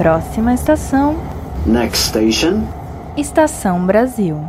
Próxima estação. Next station. Estação Brasil.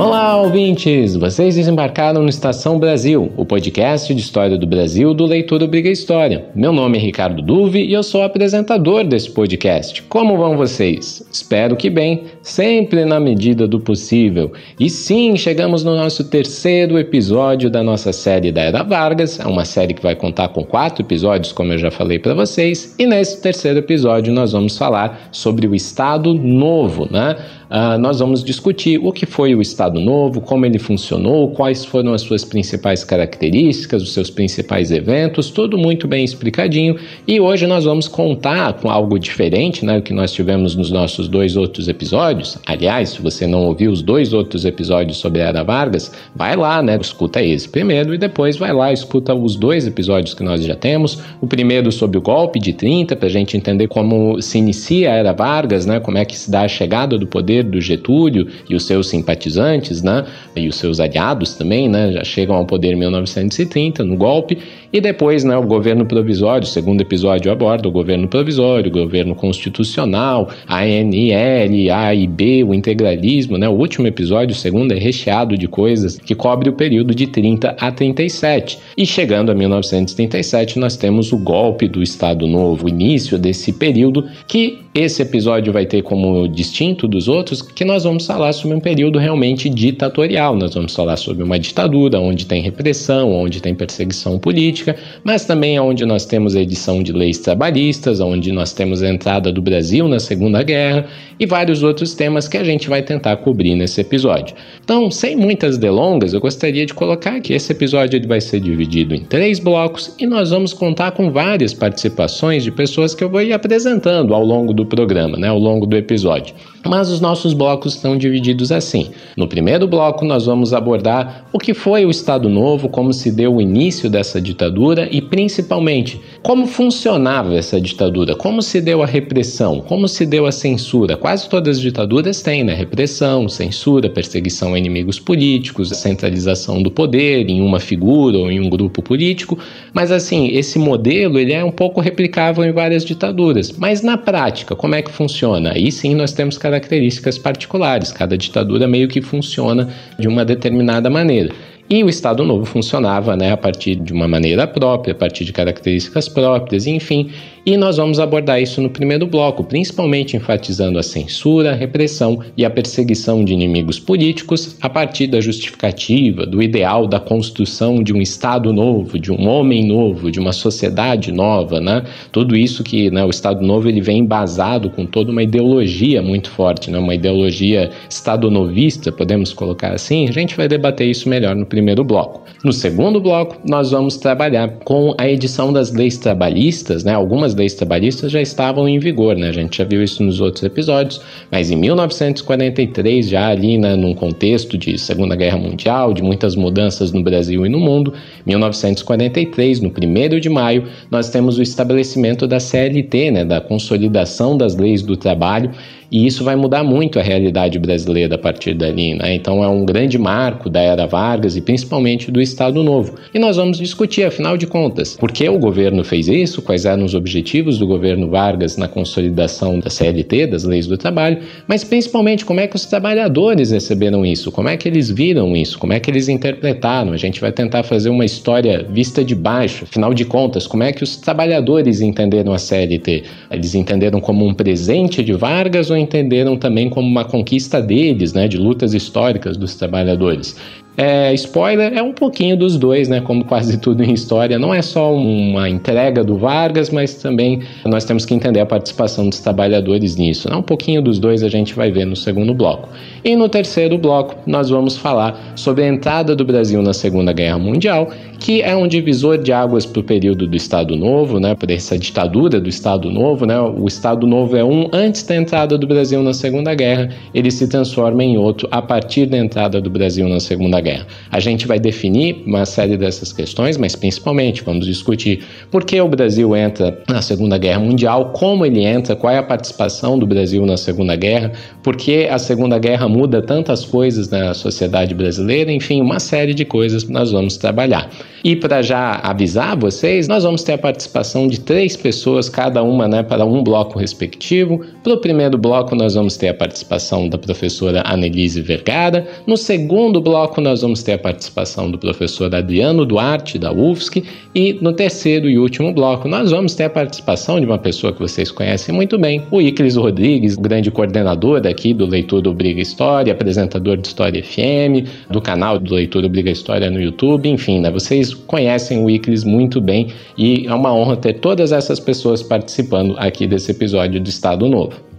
Olá, ouvintes! Vocês desembarcaram no Estação Brasil, o podcast de história do Brasil do Leitura Obriga História. Meu nome é Ricardo Duve e eu sou apresentador desse podcast. Como vão vocês? Espero que bem, sempre na medida do possível. E sim, chegamos no nosso terceiro episódio da nossa série da Era Vargas. É uma série que vai contar com quatro episódios, como eu já falei para vocês. E nesse terceiro episódio nós vamos falar sobre o Estado Novo, né? Uh, nós vamos discutir o que foi o Estado Novo, como ele funcionou, quais foram as suas principais características, os seus principais eventos, tudo muito bem explicadinho. E hoje nós vamos contar com algo diferente, né, o que nós tivemos nos nossos dois outros episódios. Aliás, se você não ouviu os dois outros episódios sobre a Era Vargas, vai lá, né, escuta esse primeiro e depois vai lá, escuta os dois episódios que nós já temos. O primeiro sobre o golpe de 30, para a gente entender como se inicia a Era Vargas, né, como é que se dá a chegada do poder do Getúlio e os seus simpatizantes, né, e os seus aliados também, né, já chegam ao poder em 1930 no golpe e depois, né, o governo provisório, segundo episódio aborda o governo provisório, o governo constitucional, a ANL, A e B, o integralismo, né? O último episódio, segundo, é recheado de coisas que cobre o período de 30 a 37. E chegando a 1937, nós temos o golpe do Estado Novo, o início desse período que esse episódio vai ter como distinto dos outros que nós vamos falar sobre um período realmente ditatorial. Nós vamos falar sobre uma ditadura onde tem repressão, onde tem perseguição política mas também onde nós temos a edição de leis trabalhistas, onde nós temos a entrada do Brasil na Segunda Guerra e vários outros temas que a gente vai tentar cobrir nesse episódio. Então, sem muitas delongas, eu gostaria de colocar que esse episódio ele vai ser dividido em três blocos e nós vamos contar com várias participações de pessoas que eu vou ir apresentando ao longo do programa, né, ao longo do episódio. Mas os nossos blocos estão divididos assim. No primeiro bloco, nós vamos abordar o que foi o Estado Novo, como se deu o início dessa ditadura e, principalmente, como funcionava essa ditadura, como se deu a repressão, como se deu a censura. Quase todas as ditaduras têm, né? Repressão, censura, perseguição a inimigos políticos, centralização do poder em uma figura ou em um grupo político. Mas, assim, esse modelo ele é um pouco replicável em várias ditaduras. Mas, na prática, como é que funciona? Aí sim nós temos características particulares. Cada ditadura meio que funciona de uma determinada maneira. E o Estado Novo funcionava né, a partir de uma maneira própria, a partir de características próprias, enfim. E nós vamos abordar isso no primeiro bloco, principalmente enfatizando a censura, a repressão e a perseguição de inimigos políticos a partir da justificativa, do ideal da construção de um Estado novo, de um homem novo, de uma sociedade nova, né? Tudo isso que né, o Estado Novo ele vem embasado com toda uma ideologia muito forte, né? uma ideologia estado-novista, podemos colocar assim. A gente vai debater isso melhor no primeiro bloco. No segundo bloco, nós vamos trabalhar com a edição das leis trabalhistas, né? Algumas algumas leis trabalhistas já estavam em vigor, né? A gente já viu isso nos outros episódios, mas em 1943, já ali né, num contexto de Segunda Guerra Mundial, de muitas mudanças no Brasil e no mundo, 1943, no 1 de maio, nós temos o estabelecimento da CLT, né, da Consolidação das Leis do Trabalho, e isso vai mudar muito a realidade brasileira a partir dali, né? Então é um grande marco da era Vargas e principalmente do Estado Novo. E nós vamos discutir, afinal de contas, por que o governo fez isso, quais eram os objetivos do governo Vargas na consolidação da CLT, das leis do trabalho, mas principalmente como é que os trabalhadores receberam isso, como é que eles viram isso, como é que eles interpretaram. A gente vai tentar fazer uma história vista de baixo, afinal de contas, como é que os trabalhadores entenderam a CLT? Eles entenderam como um presente de Vargas ou entenderam também como uma conquista deles, né, de lutas históricas dos trabalhadores. É, spoiler é um pouquinho dos dois, né? Como quase tudo em história. Não é só uma entrega do Vargas, mas também nós temos que entender a participação dos trabalhadores nisso. Né? Um pouquinho dos dois a gente vai ver no segundo bloco. E no terceiro bloco, nós vamos falar sobre a entrada do Brasil na Segunda Guerra Mundial, que é um divisor de águas para o período do Estado Novo, né? Para essa ditadura do Estado Novo, né? O Estado Novo é um antes da entrada do Brasil na Segunda Guerra, ele se transforma em outro a partir da entrada do Brasil na Segunda Guerra. A gente vai definir uma série dessas questões, mas principalmente vamos discutir por que o Brasil entra na Segunda Guerra Mundial, como ele entra, qual é a participação do Brasil na Segunda Guerra, por que a Segunda Guerra muda tantas coisas na sociedade brasileira, enfim, uma série de coisas que nós vamos trabalhar. E para já avisar vocês, nós vamos ter a participação de três pessoas, cada uma né, para um bloco respectivo. Para o primeiro bloco, nós vamos ter a participação da professora Annelise Vergara. No segundo bloco, nós vamos ter a participação do professor Adriano Duarte, da UFSC. E no terceiro e último bloco, nós vamos ter a participação de uma pessoa que vocês conhecem muito bem, o Iclis Rodrigues, grande coordenador aqui do Leitura Obriga História, apresentador de História FM, do canal do Leitura Obriga História no YouTube, enfim, né, vocês conhecem o Iclis muito bem e é uma honra ter todas essas pessoas participando aqui desse episódio do Estado Novo.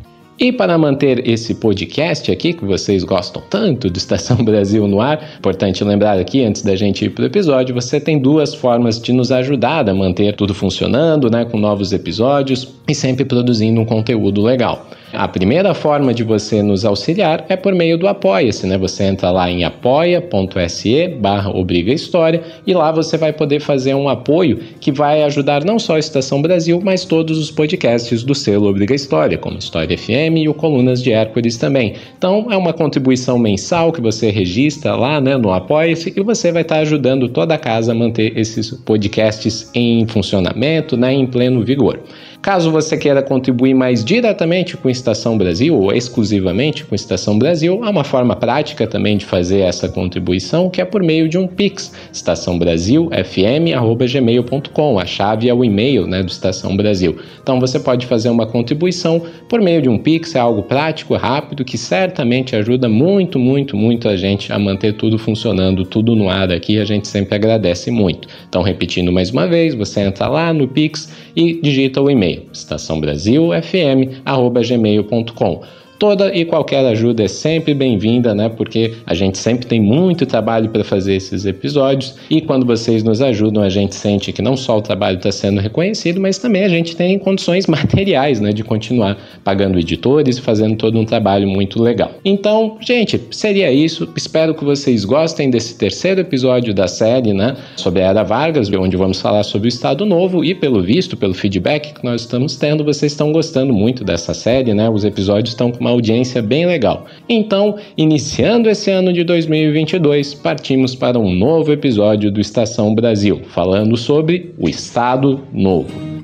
E para manter esse podcast aqui, que vocês gostam tanto de Estação Brasil no ar, importante lembrar aqui, antes da gente ir para o episódio, você tem duas formas de nos ajudar a manter tudo funcionando, né, com novos episódios e sempre produzindo um conteúdo legal. A primeira forma de você nos auxiliar é por meio do Apoia-se, né? Você entra lá em apoia.se barra Obriga História e lá você vai poder fazer um apoio que vai ajudar não só a Estação Brasil, mas todos os podcasts do selo Obriga História, como História FM e o Colunas de Hércules também. Então é uma contribuição mensal que você registra lá né, no Apoia-se e você vai estar ajudando toda a casa a manter esses podcasts em funcionamento, né, em pleno vigor. Caso você queira contribuir mais diretamente com Estação Brasil ou exclusivamente com Estação Brasil, há uma forma prática também de fazer essa contribuição, que é por meio de um Pix, estaçãobrasilfm@gmail.com. A chave é o e-mail, né, do Estação Brasil. Então você pode fazer uma contribuição por meio de um Pix, é algo prático, rápido, que certamente ajuda muito, muito, muito a gente a manter tudo funcionando, tudo no ar aqui, a gente sempre agradece muito. Então, repetindo mais uma vez, você entra lá no Pix e digita o e-mail estaçãobrasilfm@gmail.com. Toda e qualquer ajuda é sempre bem-vinda, né? Porque a gente sempre tem muito trabalho para fazer esses episódios e quando vocês nos ajudam, a gente sente que não só o trabalho está sendo reconhecido, mas também a gente tem condições materiais, né, de continuar pagando editores e fazendo todo um trabalho muito legal. Então, gente, seria isso. Espero que vocês gostem desse terceiro episódio da série, né, sobre a Era Vargas, onde vamos falar sobre o Estado Novo e pelo visto, pelo feedback que nós estamos tendo, vocês estão gostando muito dessa série, né? Os episódios estão com uma audiência bem legal. Então, iniciando esse ano de 2022, partimos para um novo episódio do Estação Brasil, falando sobre o Estado Novo.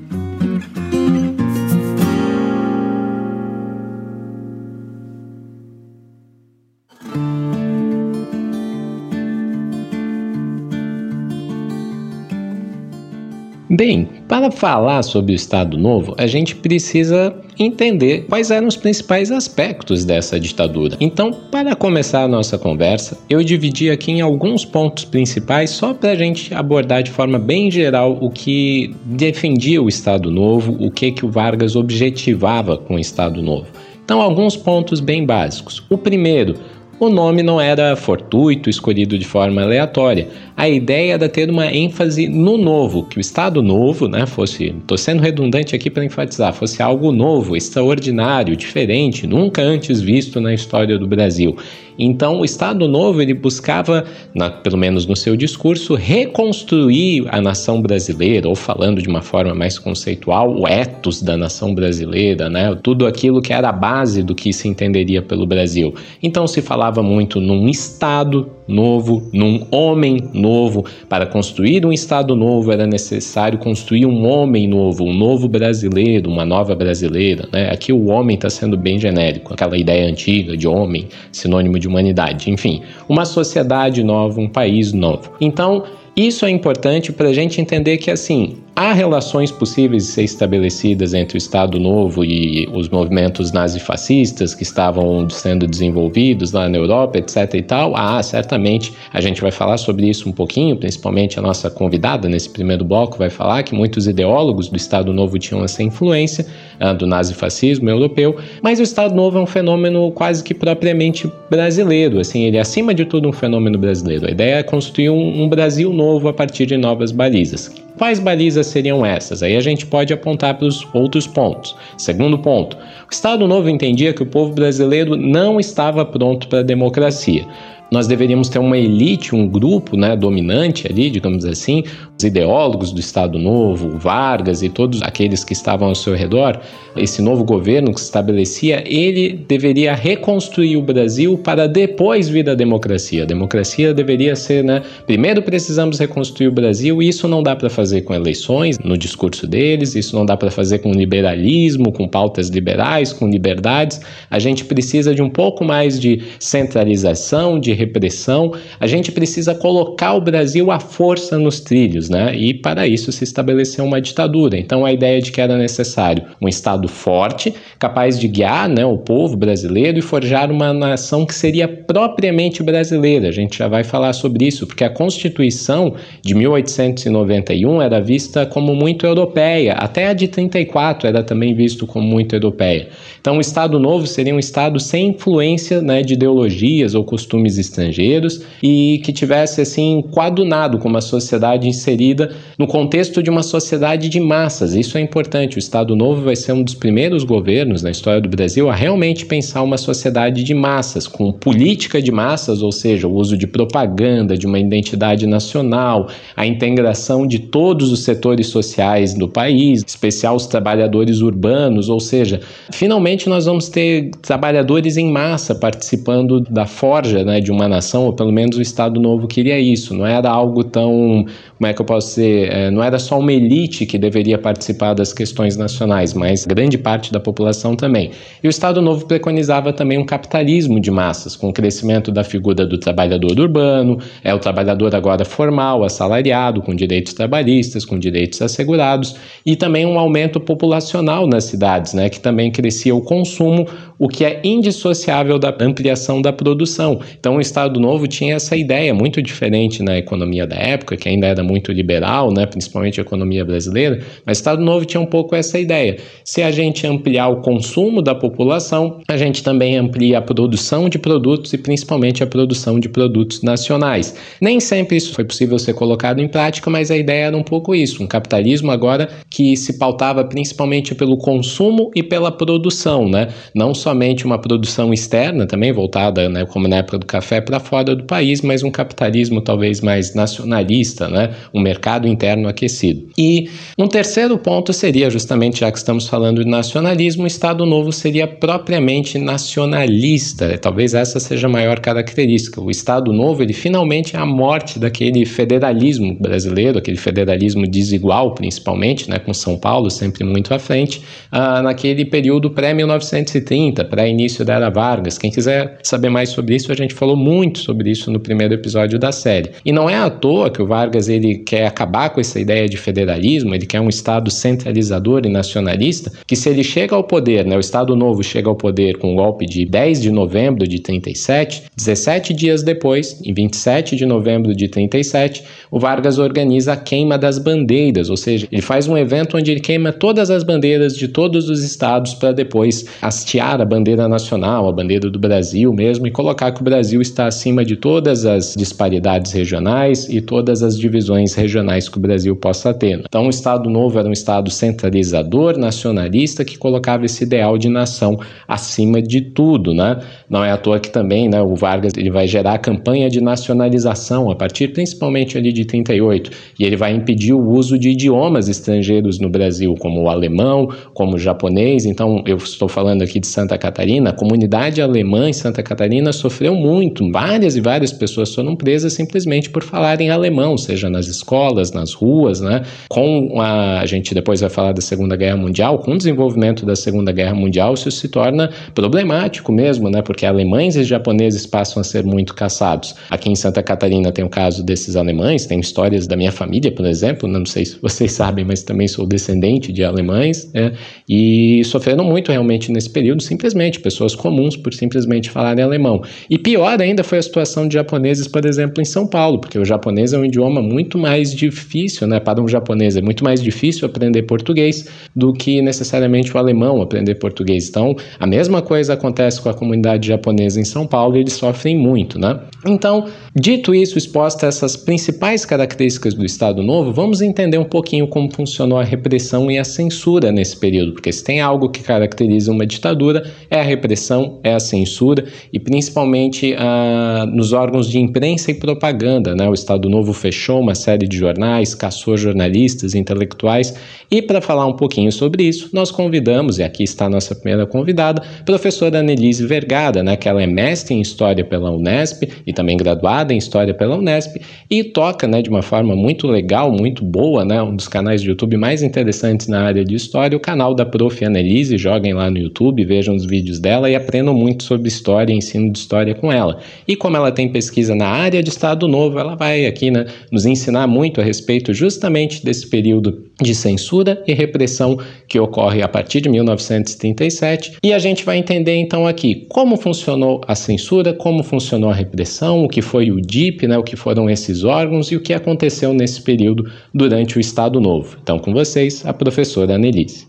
Bem, para falar sobre o Estado Novo, a gente precisa entender quais eram os principais aspectos dessa ditadura. Então, para começar a nossa conversa, eu dividi aqui em alguns pontos principais só para a gente abordar de forma bem geral o que defendia o Estado Novo, o que que o Vargas objetivava com o Estado Novo. Então, alguns pontos bem básicos. O primeiro, o nome não era fortuito, escolhido de forma aleatória. A ideia era ter uma ênfase no novo, que o Estado novo, né, fosse, estou sendo redundante aqui para enfatizar, fosse algo novo, extraordinário, diferente, nunca antes visto na história do Brasil. Então, o Estado Novo ele buscava, na, pelo menos no seu discurso, reconstruir a nação brasileira, ou falando de uma forma mais conceitual, o ethos da nação brasileira, né? tudo aquilo que era a base do que se entenderia pelo Brasil. Então, se falava muito num Estado novo, num homem novo. Para construir um Estado novo era necessário construir um homem novo, um novo brasileiro, uma nova brasileira. Né? Aqui o homem está sendo bem genérico, aquela ideia antiga de homem, sinônimo de humanidade. Enfim, uma sociedade nova, um país novo. Então, isso é importante para a gente entender que, assim, há relações possíveis de ser estabelecidas entre o Estado Novo e os movimentos nazifascistas que estavam sendo desenvolvidos lá na Europa, etc. e tal. Ah, certamente a gente vai falar sobre isso um pouquinho, principalmente a nossa convidada nesse primeiro bloco vai falar que muitos ideólogos do Estado Novo tinham essa influência ah, do nazifascismo europeu, mas o Estado Novo é um fenômeno quase que propriamente brasileiro, assim, ele é acima de tudo um fenômeno brasileiro. A ideia é construir um, um Brasil novo novo a partir de novas balizas. Quais balizas seriam essas? Aí a gente pode apontar para os outros pontos. Segundo ponto, o Estado Novo entendia que o povo brasileiro não estava pronto para a democracia. nós deveríamos ter uma elite, um grupo né, dominante ali, digamos assim, ideólogos do Estado Novo, Vargas e todos aqueles que estavam ao seu redor, esse novo governo que se estabelecia, ele deveria reconstruir o Brasil para depois vir a democracia. A democracia deveria ser, né? Primeiro precisamos reconstruir o Brasil, e isso não dá para fazer com eleições, no discurso deles, isso não dá para fazer com liberalismo, com pautas liberais, com liberdades. A gente precisa de um pouco mais de centralização, de repressão. A gente precisa colocar o Brasil à força nos trilhos né? E para isso se estabeleceu uma ditadura. Então a ideia de que era necessário um Estado forte, capaz de guiar né, o povo brasileiro e forjar uma nação que seria propriamente brasileira. A gente já vai falar sobre isso, porque a Constituição de 1891 era vista como muito europeia, até a de 34 era também visto como muito europeia. Então o Estado Novo seria um Estado sem influência né, de ideologias ou costumes estrangeiros e que tivesse assim coadunado com uma sociedade inserida inserida no contexto de uma sociedade de massas. Isso é importante. O Estado Novo vai ser um dos primeiros governos na história do Brasil a realmente pensar uma sociedade de massas, com política de massas, ou seja, o uso de propaganda, de uma identidade nacional, a integração de todos os setores sociais do país, especial os trabalhadores urbanos, ou seja, finalmente nós vamos ter trabalhadores em massa participando da forja né, de uma nação, ou pelo menos o Estado Novo queria isso. Não era algo tão, como é que eu posso dizer, é, não era só uma elite que deveria participar das questões nacionais, mas grande parte da população também. E o Estado Novo preconizava também um capitalismo de massas, com o crescimento da figura do trabalhador urbano, é o trabalhador agora formal, assalariado, com direitos trabalhistas, com direitos assegurados, e também um aumento populacional nas cidades, né, que também crescia o consumo, o que é indissociável da ampliação da produção. Então o Estado Novo tinha essa ideia muito diferente na economia da época, que ainda era muito liberal, né, principalmente a economia brasileira, mas o Estado Novo tinha um pouco essa ideia. Se a gente ampliar o consumo da população, a gente também amplia a produção de produtos e principalmente a produção de produtos nacionais. Nem sempre isso foi possível ser colocado em prática, mas a ideia era um pouco isso, um capitalismo agora que se pautava principalmente pelo consumo e pela produção, né? Não somente uma produção externa, também voltada, né, como na época do café, para fora do país, mas um capitalismo talvez mais nacionalista, né? Um mercado interno aquecido. E um terceiro ponto seria, justamente já que estamos falando de nacionalismo, o Estado Novo seria propriamente nacionalista. Talvez essa seja a maior característica. O Estado Novo, ele finalmente é a morte daquele federalismo brasileiro, aquele federalismo desigual, principalmente, né, com São Paulo sempre muito à frente, ah, naquele período pré-1930, pré-início da Era Vargas. Quem quiser saber mais sobre isso, a gente falou muito sobre isso no primeiro episódio da série. E não é à toa que o Vargas ele quer acabar com essa ideia de federalismo, ele quer um Estado centralizador e nacionalista, que se ele chega ao poder, né, o Estado Novo chega ao poder com o golpe de 10 de novembro de 37, 17 dias depois, em 27 de novembro de 37, o Vargas organiza a queima das bandeiras, ou seja, ele faz um evento onde ele queima todas as bandeiras de todos os estados para depois hastear a bandeira nacional, a bandeira do Brasil mesmo, e colocar que o Brasil está acima de todas as disparidades regionais e todas as divisões regionais que o Brasil possa ter. Então, o Estado Novo era um Estado centralizador, nacionalista, que colocava esse ideal de nação acima de tudo, né? Não é à toa que também, né, o Vargas ele vai gerar a campanha de nacionalização a partir principalmente ali de 38, e ele vai impedir o uso de idiomas estrangeiros no Brasil, como o alemão, como o japonês. Então, eu estou falando aqui de Santa Catarina, a comunidade alemã em Santa Catarina sofreu muito. Várias e várias pessoas foram presas simplesmente por falarem alemão, seja nas escolas, nas ruas, né? Com a, a gente depois vai falar da Segunda Guerra Mundial, com o desenvolvimento da Segunda Guerra Mundial, isso se torna problemático mesmo, né? Porque alemães e japoneses passam a ser muito caçados. Aqui em Santa Catarina tem o caso desses alemães, tem histórias da minha família, por exemplo, não sei se vocês sabem, mas também sou descendente de alemães, né? E sofreram muito realmente nesse período, simplesmente, pessoas comuns por simplesmente falarem alemão. E pior ainda foi a situação de japoneses, por exemplo, em São Paulo, porque o japonês é um idioma muito mais difícil, né? Para um japonês é muito mais difícil aprender português do que necessariamente o alemão aprender português. Então, a mesma coisa acontece com a comunidade japonesa em São Paulo e eles sofrem muito, né? Então, dito isso, exposta essas principais características do Estado Novo, vamos entender um pouquinho como funcionou a repressão e a censura nesse período, porque se tem algo que caracteriza uma ditadura é a repressão, é a censura e principalmente ah, nos órgãos de imprensa e propaganda. Né? O Estado Novo fechou uma série de jornais, caçou jornalistas, intelectuais e para falar um pouquinho sobre isso, nós convidamos, e aqui está a nossa primeira convidada, professora Annelise Vergada, né, que ela é mestre em História pela Unesp e também graduada em História pela Unesp e toca né, de uma forma muito legal, muito boa, né, um dos canais de YouTube mais interessantes na área de História, o canal da Prof. Annelise, joguem lá no YouTube, vejam os vídeos dela e aprendam muito sobre História ensino de História com ela. E como ela tem pesquisa na área de Estado Novo, ela vai aqui né, nos ensinar muito a respeito justamente desse período de censura e repressão que ocorre a partir de 1937. E a gente vai entender então aqui como funcionou a censura, como funcionou a repressão, o que foi o DIP, né, o que foram esses órgãos e o que aconteceu nesse período durante o Estado Novo. Então, com vocês, a professora Annelise.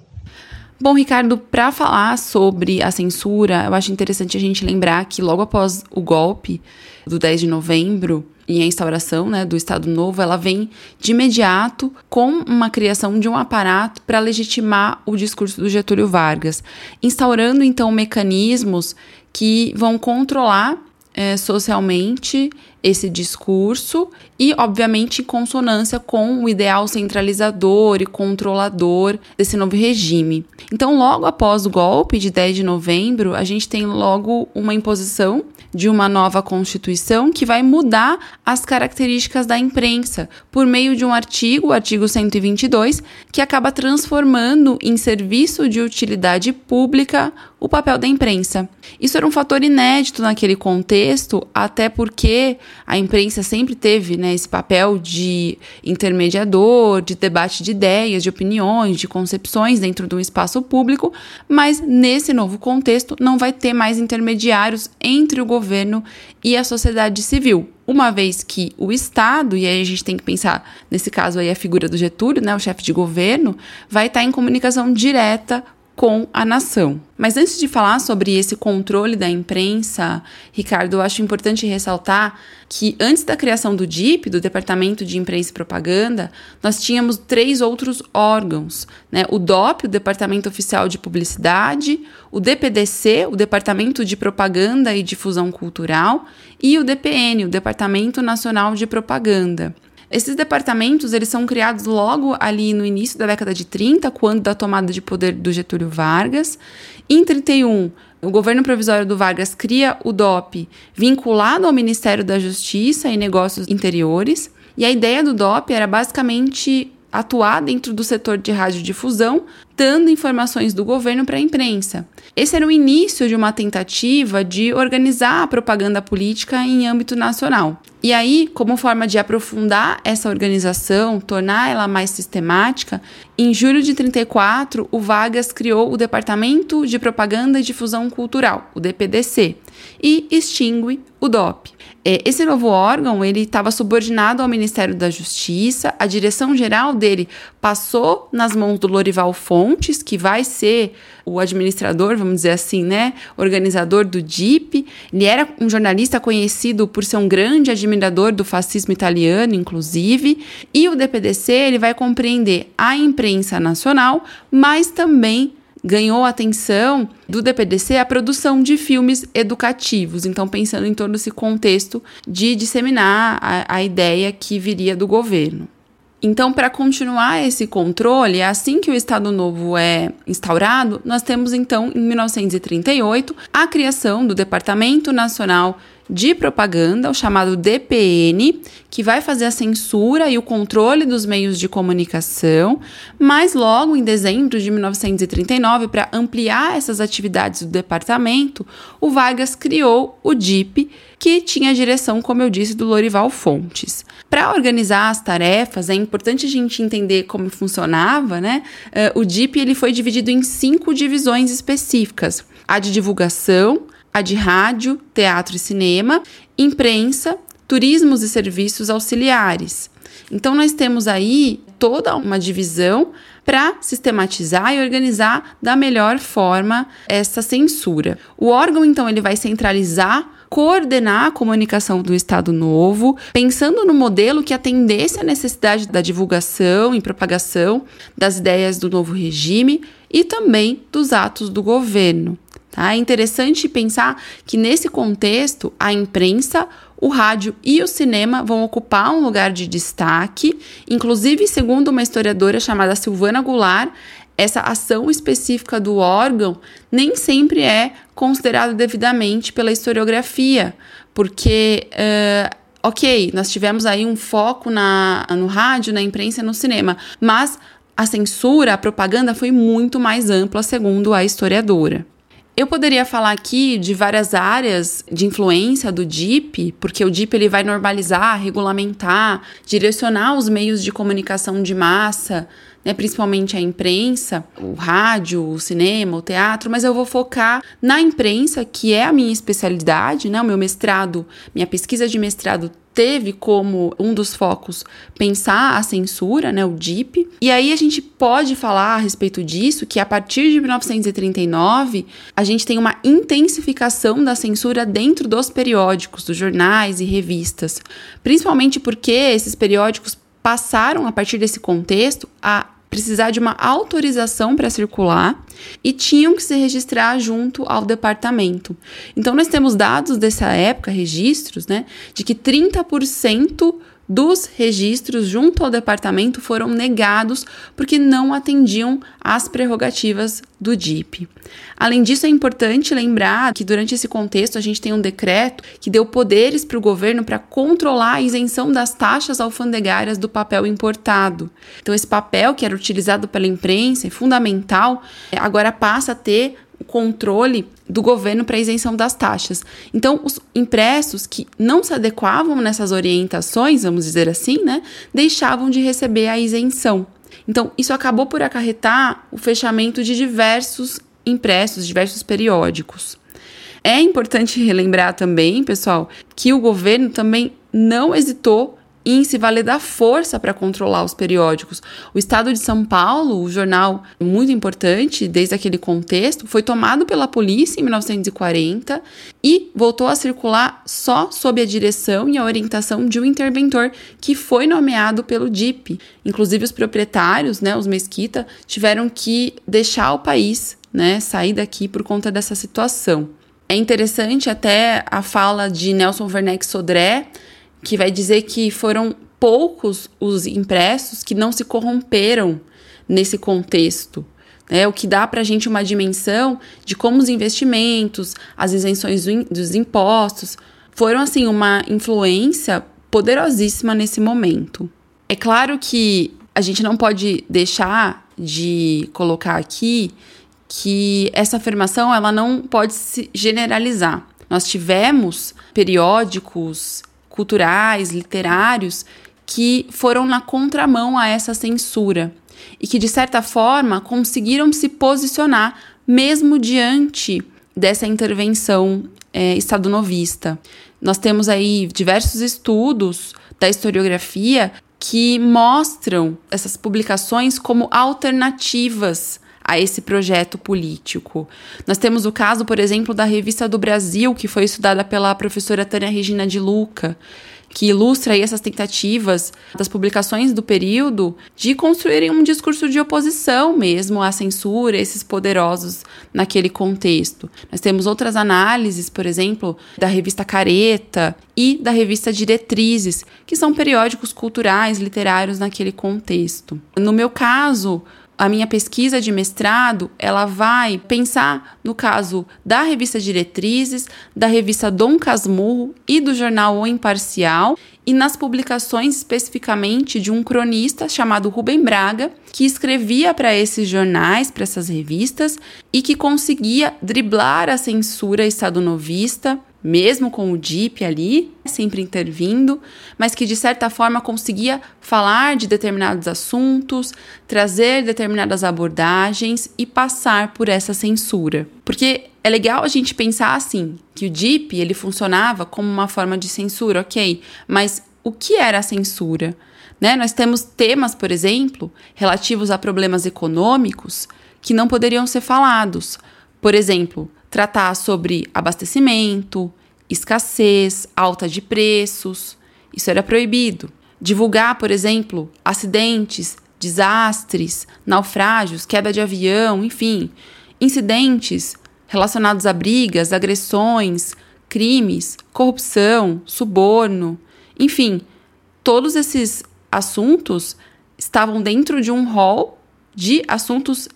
Bom, Ricardo, para falar sobre a censura, eu acho interessante a gente lembrar que logo após o golpe do 10 de novembro, e a instauração né, do Estado Novo, ela vem de imediato com uma criação de um aparato para legitimar o discurso do Getúlio Vargas, instaurando então mecanismos que vão controlar é, socialmente esse discurso e, obviamente, em consonância com o ideal centralizador e controlador desse novo regime. Então, logo após o golpe de 10 de novembro, a gente tem logo uma imposição de uma nova Constituição que vai mudar as características da imprensa por meio de um artigo, o artigo 122, que acaba transformando em serviço de utilidade pública o papel da imprensa. Isso era um fator inédito naquele contexto, até porque a imprensa sempre teve né, esse papel de intermediador, de debate de ideias, de opiniões, de concepções dentro de um espaço público, mas nesse novo contexto não vai ter mais intermediários entre o governo e a sociedade civil. Uma vez que o Estado, e aí a gente tem que pensar, nesse caso aí a figura do Getúlio, né, o chefe de governo, vai estar em comunicação direta com a nação. Mas antes de falar sobre esse controle da imprensa, Ricardo, eu acho importante ressaltar que antes da criação do DIP, do Departamento de Imprensa e Propaganda, nós tínhamos três outros órgãos, né? O DOP, o Departamento Oficial de Publicidade, o DPDC, o Departamento de Propaganda e Difusão Cultural, e o DPN, o Departamento Nacional de Propaganda. Esses departamentos, eles são criados logo ali no início da década de 30, quando da tomada de poder do Getúlio Vargas. Em 31, o governo provisório do Vargas cria o DOP vinculado ao Ministério da Justiça e Negócios Interiores. E a ideia do DOP era basicamente atuar dentro do setor de radiodifusão, dando informações do governo para a imprensa. Esse era o início de uma tentativa de organizar a propaganda política em âmbito nacional. E aí, como forma de aprofundar essa organização, tornar ela mais sistemática, em julho de 34, o Vargas criou o Departamento de Propaganda e Difusão Cultural, o DPDC, e extingue o DOP. É, esse novo órgão ele estava subordinado ao Ministério da Justiça. A direção geral dele passou nas mãos do Lorival Fontes, que vai ser o administrador, vamos dizer assim, né, organizador do DIP. Ele era um jornalista conhecido por ser um grande admirador do fascismo italiano, inclusive. E o DPDC ele vai compreender a imprensa nacional, mas também ganhou atenção do DPDC a produção de filmes educativos. Então, pensando em todo esse contexto de disseminar a, a ideia que viria do governo. Então, para continuar esse controle, assim que o Estado Novo é instaurado, nós temos então, em 1938, a criação do Departamento Nacional de propaganda, o chamado DPN, que vai fazer a censura e o controle dos meios de comunicação, mas logo em dezembro de 1939, para ampliar essas atividades do departamento, o Vargas criou o DIP, que tinha a direção, como eu disse, do Lorival Fontes. Para organizar as tarefas, é importante a gente entender como funcionava, né? Uh, o DIP ele foi dividido em cinco divisões específicas: a de divulgação, a de rádio, teatro e cinema, imprensa, turismos e serviços auxiliares. Então, nós temos aí toda uma divisão para sistematizar e organizar da melhor forma essa censura. O órgão, então, ele vai centralizar coordenar a comunicação do Estado Novo, pensando no modelo que atendesse à necessidade da divulgação e propagação das ideias do novo regime e também dos atos do governo. Tá? É interessante pensar que, nesse contexto, a imprensa, o rádio e o cinema vão ocupar um lugar de destaque. Inclusive, segundo uma historiadora chamada Silvana Goulart, essa ação específica do órgão nem sempre é considerada devidamente pela historiografia, porque. Uh, ok, nós tivemos aí um foco na, no rádio, na imprensa e no cinema, mas a censura, a propaganda foi muito mais ampla, segundo a historiadora. Eu poderia falar aqui de várias áreas de influência do DIP, porque o DIP ele vai normalizar, regulamentar, direcionar os meios de comunicação de massa, né, principalmente a imprensa, o rádio, o cinema, o teatro, mas eu vou focar na imprensa, que é a minha especialidade, né, o meu mestrado, minha pesquisa de mestrado teve como um dos focos pensar a censura, né, o DIP. E aí a gente pode falar a respeito disso que a partir de 1939 a gente tem uma intensificação da censura dentro dos periódicos, dos jornais e revistas, principalmente porque esses periódicos passaram a partir desse contexto a precisar de uma autorização para circular e tinham que se registrar junto ao departamento. Então, nós temos dados dessa época, registros, né, de que 30% dos registros junto ao departamento foram negados porque não atendiam às prerrogativas do DIP. Além disso, é importante lembrar que durante esse contexto a gente tem um decreto que deu poderes para o governo para controlar a isenção das taxas alfandegárias do papel importado. Então, esse papel que era utilizado pela imprensa é fundamental, agora passa a ter controle do governo para isenção das taxas. Então, os impressos que não se adequavam nessas orientações, vamos dizer assim, né, deixavam de receber a isenção. Então, isso acabou por acarretar o fechamento de diversos impressos, diversos periódicos. É importante relembrar também, pessoal, que o governo também não hesitou em se valer da força para controlar os periódicos. O Estado de São Paulo, o jornal muito importante desde aquele contexto, foi tomado pela polícia em 1940 e voltou a circular só sob a direção e a orientação de um interventor que foi nomeado pelo DIP. Inclusive os proprietários, né, os Mesquita, tiveram que deixar o país, né, sair daqui por conta dessa situação. É interessante até a fala de Nelson Werneck Sodré, que vai dizer que foram poucos os impressos que não se corromperam nesse contexto. É o que dá para a gente uma dimensão de como os investimentos, as isenções dos impostos foram assim uma influência poderosíssima nesse momento. É claro que a gente não pode deixar de colocar aqui que essa afirmação ela não pode se generalizar. Nós tivemos periódicos culturais, literários, que foram na contramão a essa censura e que, de certa forma, conseguiram se posicionar mesmo diante dessa intervenção é, estadonovista. Nós temos aí diversos estudos da historiografia que mostram essas publicações como alternativas a esse projeto político. Nós temos o caso, por exemplo, da Revista do Brasil, que foi estudada pela professora Tânia Regina de Luca, que ilustra essas tentativas das publicações do período de construírem um discurso de oposição mesmo à censura, esses poderosos naquele contexto. Nós temos outras análises, por exemplo, da revista Careta e da revista Diretrizes, que são periódicos culturais, literários naquele contexto. No meu caso, a minha pesquisa de mestrado, ela vai pensar no caso da revista Diretrizes, da revista Dom Casmurro e do jornal O Imparcial, e nas publicações especificamente de um cronista chamado Rubem Braga, que escrevia para esses jornais, para essas revistas, e que conseguia driblar a censura estadonovista, mesmo com o DIP ali, sempre intervindo, mas que de certa forma conseguia falar de determinados assuntos, trazer determinadas abordagens e passar por essa censura. Porque é legal a gente pensar assim, que o DIP ele funcionava como uma forma de censura, ok, mas o que era a censura? Né? Nós temos temas, por exemplo, relativos a problemas econômicos que não poderiam ser falados. Por exemplo, tratar sobre abastecimento, escassez, alta de preços. Isso era proibido. Divulgar, por exemplo, acidentes, desastres, naufrágios, queda de avião, enfim, incidentes relacionados a brigas, agressões, crimes, corrupção, suborno, enfim, todos esses assuntos estavam dentro de um rol de assuntos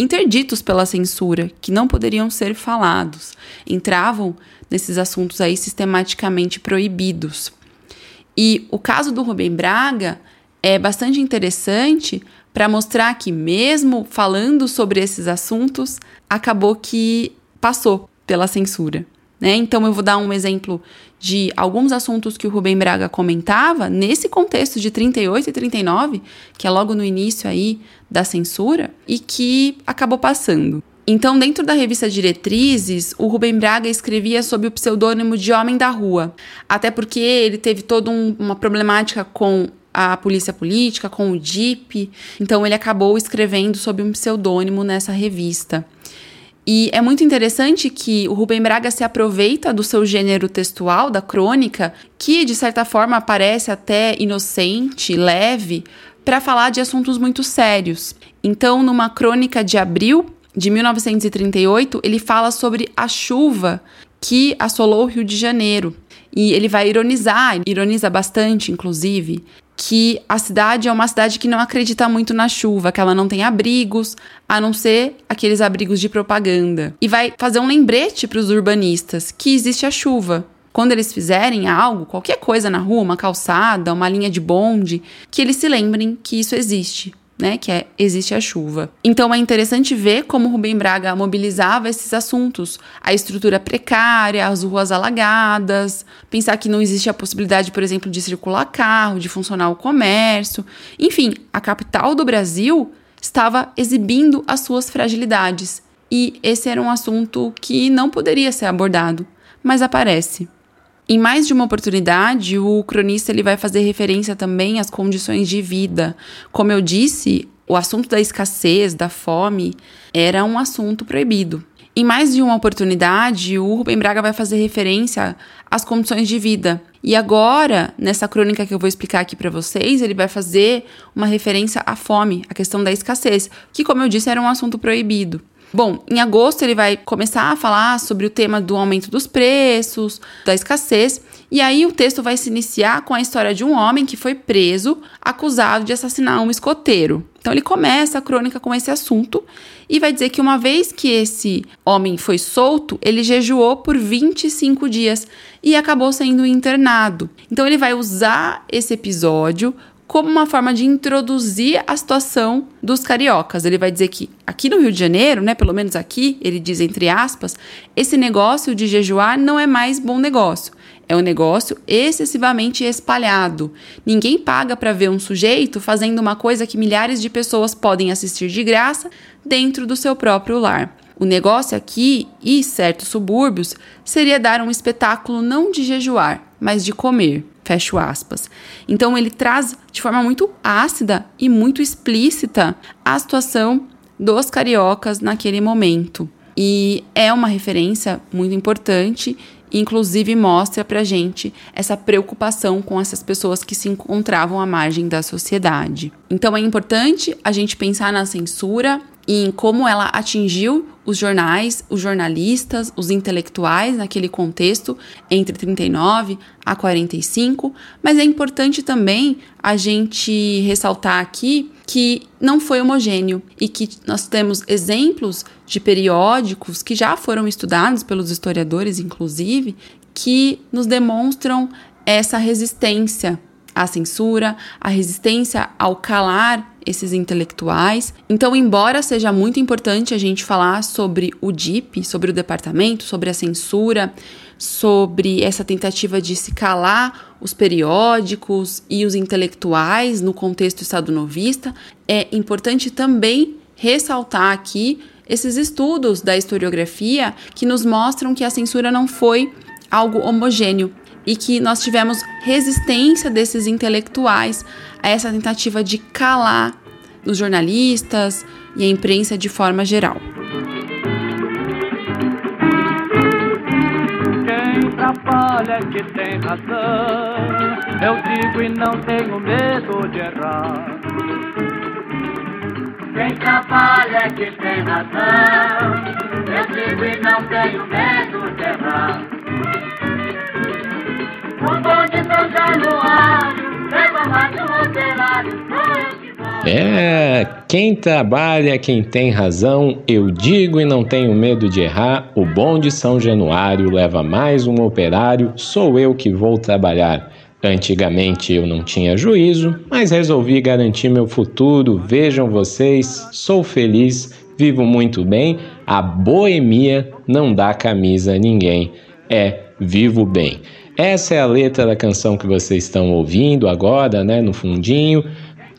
interditos pela censura, que não poderiam ser falados. Entravam nesses assuntos aí sistematicamente proibidos. E o caso do Rubem Braga é bastante interessante para mostrar que, mesmo falando sobre esses assuntos, acabou que passou pela censura. Né? Então, eu vou dar um exemplo de alguns assuntos que o Rubem Braga comentava nesse contexto de 38 e 39, que é logo no início aí da censura, e que acabou passando. Então, dentro da revista Diretrizes, o Rubem Braga escrevia sob o pseudônimo de Homem da Rua, até porque ele teve toda um, uma problemática com a polícia política, com o DIP, então ele acabou escrevendo sob um pseudônimo nessa revista. E é muito interessante que o Rubem Braga se aproveita do seu gênero textual, da crônica, que de certa forma parece até inocente, leve, para falar de assuntos muito sérios. Então, numa crônica de abril de 1938, ele fala sobre a chuva que assolou o Rio de Janeiro. E ele vai ironizar, ironiza bastante, inclusive, que a cidade é uma cidade que não acredita muito na chuva, que ela não tem abrigos, a não ser aqueles abrigos de propaganda. E vai fazer um lembrete para os urbanistas que existe a chuva. Quando eles fizerem algo, qualquer coisa na rua, uma calçada, uma linha de bonde, que eles se lembrem que isso existe né, que é existe a chuva. Então é interessante ver como Rubem Braga mobilizava esses assuntos, a estrutura precária, as ruas alagadas, pensar que não existe a possibilidade, por exemplo, de circular carro, de funcionar o comércio. Enfim, a capital do Brasil estava exibindo as suas fragilidades. E esse era um assunto que não poderia ser abordado, mas aparece. Em mais de uma oportunidade, o cronista ele vai fazer referência também às condições de vida. Como eu disse, o assunto da escassez, da fome, era um assunto proibido. Em mais de uma oportunidade, o Rubem Braga vai fazer referência às condições de vida. E agora, nessa crônica que eu vou explicar aqui para vocês, ele vai fazer uma referência à fome, à questão da escassez, que, como eu disse, era um assunto proibido. Bom, em agosto ele vai começar a falar sobre o tema do aumento dos preços, da escassez, e aí o texto vai se iniciar com a história de um homem que foi preso, acusado de assassinar um escoteiro. Então ele começa a crônica com esse assunto e vai dizer que uma vez que esse homem foi solto, ele jejuou por 25 dias e acabou sendo internado. Então ele vai usar esse episódio como uma forma de introduzir a situação dos cariocas. Ele vai dizer que aqui no Rio de Janeiro, né, pelo menos aqui, ele diz entre aspas, esse negócio de jejuar não é mais bom negócio. É um negócio excessivamente espalhado. Ninguém paga para ver um sujeito fazendo uma coisa que milhares de pessoas podem assistir de graça dentro do seu próprio lar. O negócio aqui e certos subúrbios seria dar um espetáculo não de jejuar, mas de comer. Fecho aspas. Então ele traz de forma muito ácida e muito explícita a situação dos cariocas naquele momento. E é uma referência muito importante, inclusive mostra pra gente essa preocupação com essas pessoas que se encontravam à margem da sociedade. Então é importante a gente pensar na censura em como ela atingiu os jornais, os jornalistas, os intelectuais naquele contexto entre 39 a 45, mas é importante também a gente ressaltar aqui que não foi homogêneo e que nós temos exemplos de periódicos que já foram estudados pelos historiadores, inclusive, que nos demonstram essa resistência à censura, a resistência ao calar esses intelectuais. Então, embora seja muito importante a gente falar sobre o DIP, sobre o departamento, sobre a censura, sobre essa tentativa de se calar os periódicos e os intelectuais no contexto estado-novista, é importante também ressaltar aqui esses estudos da historiografia que nos mostram que a censura não foi algo homogêneo e que nós tivemos resistência desses intelectuais a essa tentativa de calar os jornalistas e a imprensa de forma geral. É que tem razão. Eu digo e não tenho medo de errar. Quem é que tem razão. Eu digo e não tenho medo de errar. É, quem trabalha, quem tem razão, eu digo e não tenho medo de errar. O bom de São Januário leva mais um operário, sou eu que vou trabalhar. Antigamente eu não tinha juízo, mas resolvi garantir meu futuro. Vejam vocês, sou feliz, vivo muito bem. A boemia não dá camisa a ninguém. É, vivo bem. Essa é a letra da canção que vocês estão ouvindo agora, né, no fundinho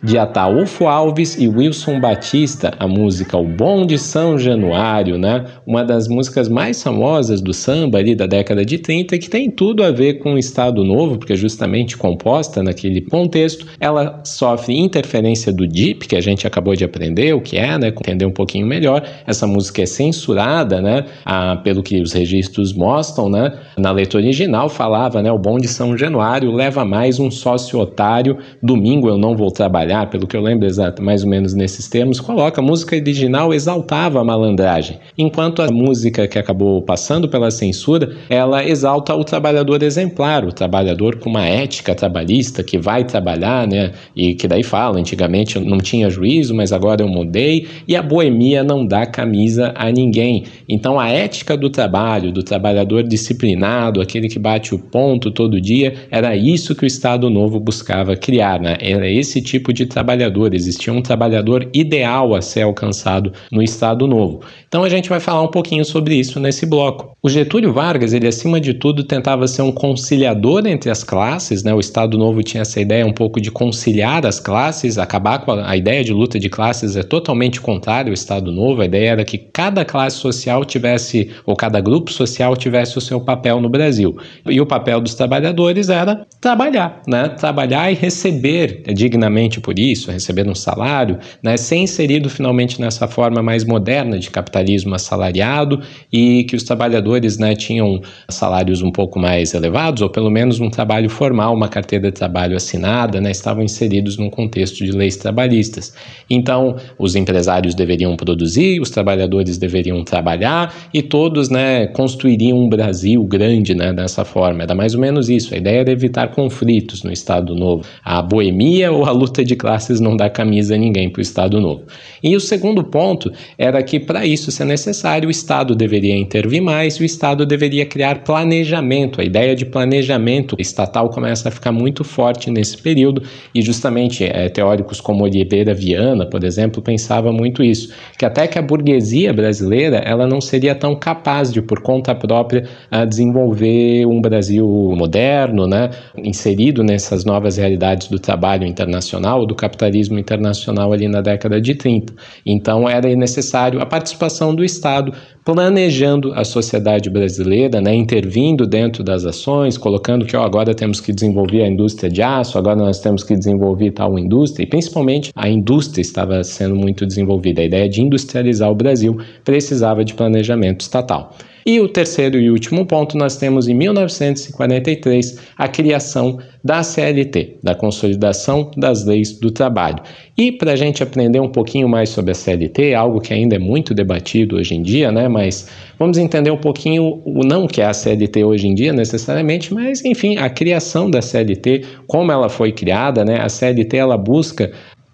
de Ataúfo Alves e Wilson Batista, a música O Bom de São Januário, né? Uma das músicas mais famosas do samba ali da década de 30, que tem tudo a ver com o Estado Novo, porque é justamente composta naquele contexto, ela sofre interferência do DIP, que a gente acabou de aprender o que é, né? Entender um pouquinho melhor. Essa música é censurada, né? Ah, pelo que os registros mostram, né? Na letra original falava, né? O Bom de São Januário leva mais um sócio otário, domingo eu não vou trabalhar trabalhar, pelo que eu lembro exato, mais ou menos nesses termos, coloca música original exaltava a malandragem, enquanto a música que acabou passando pela censura, ela exalta o trabalhador exemplar, o trabalhador com uma ética trabalhista que vai trabalhar, né? E que daí fala, antigamente não tinha juízo, mas agora eu mudei, e a boemia não dá camisa a ninguém. Então a ética do trabalho, do trabalhador disciplinado, aquele que bate o ponto todo dia, era isso que o Estado Novo buscava criar, né? Era esse tipo de de trabalhador, existia um trabalhador ideal a ser alcançado no Estado Novo. Então a gente vai falar um pouquinho sobre isso nesse bloco. O Getúlio Vargas, ele acima de tudo tentava ser um conciliador entre as classes, né? O Estado Novo tinha essa ideia um pouco de conciliar as classes, acabar com a, a ideia de luta de classes é totalmente contrário ao Estado Novo. A ideia era que cada classe social tivesse, ou cada grupo social tivesse o seu papel no Brasil. E o papel dos trabalhadores era trabalhar, né? Trabalhar e receber dignamente por isso, receber um salário, né, ser inserido finalmente nessa forma mais moderna de capitalismo assalariado e que os trabalhadores né, tinham salários um pouco mais elevados, ou pelo menos um trabalho formal, uma carteira de trabalho assinada, né, estavam inseridos num contexto de leis trabalhistas. Então, os empresários deveriam produzir, os trabalhadores deveriam trabalhar e todos né, construiriam um Brasil grande né, dessa forma. Era mais ou menos isso. A ideia era evitar conflitos no Estado Novo. A boemia ou a luta de classes não dá camisa a ninguém para o Estado Novo. E o segundo ponto era que, para isso ser necessário, o Estado deveria intervir mais e o Estado deveria criar planejamento. A ideia de planejamento estatal começa a ficar muito forte nesse período e, justamente, é, teóricos como Oliveira Viana, por exemplo, pensava muito isso, que até que a burguesia brasileira ela não seria tão capaz de, por conta própria, desenvolver um Brasil moderno, né, inserido nessas novas realidades do trabalho internacional, do capitalismo internacional ali na década de 30. Então era necessário a participação do Estado planejando a sociedade brasileira, né, intervindo dentro das ações, colocando que ó, agora temos que desenvolver a indústria de aço, agora nós temos que desenvolver tal indústria, e principalmente a indústria estava sendo muito desenvolvida. A ideia de industrializar o Brasil precisava de planejamento estatal. E o terceiro e último ponto, nós temos em 1943 a criação da CLT, da Consolidação das Leis do Trabalho. E para a gente aprender um pouquinho mais sobre a CLT, algo que ainda é muito debatido hoje em dia, né? Mas vamos entender um pouquinho o não que é a CLT hoje em dia necessariamente, mas enfim, a criação da CLT, como ela foi criada, né? A CLT ela busca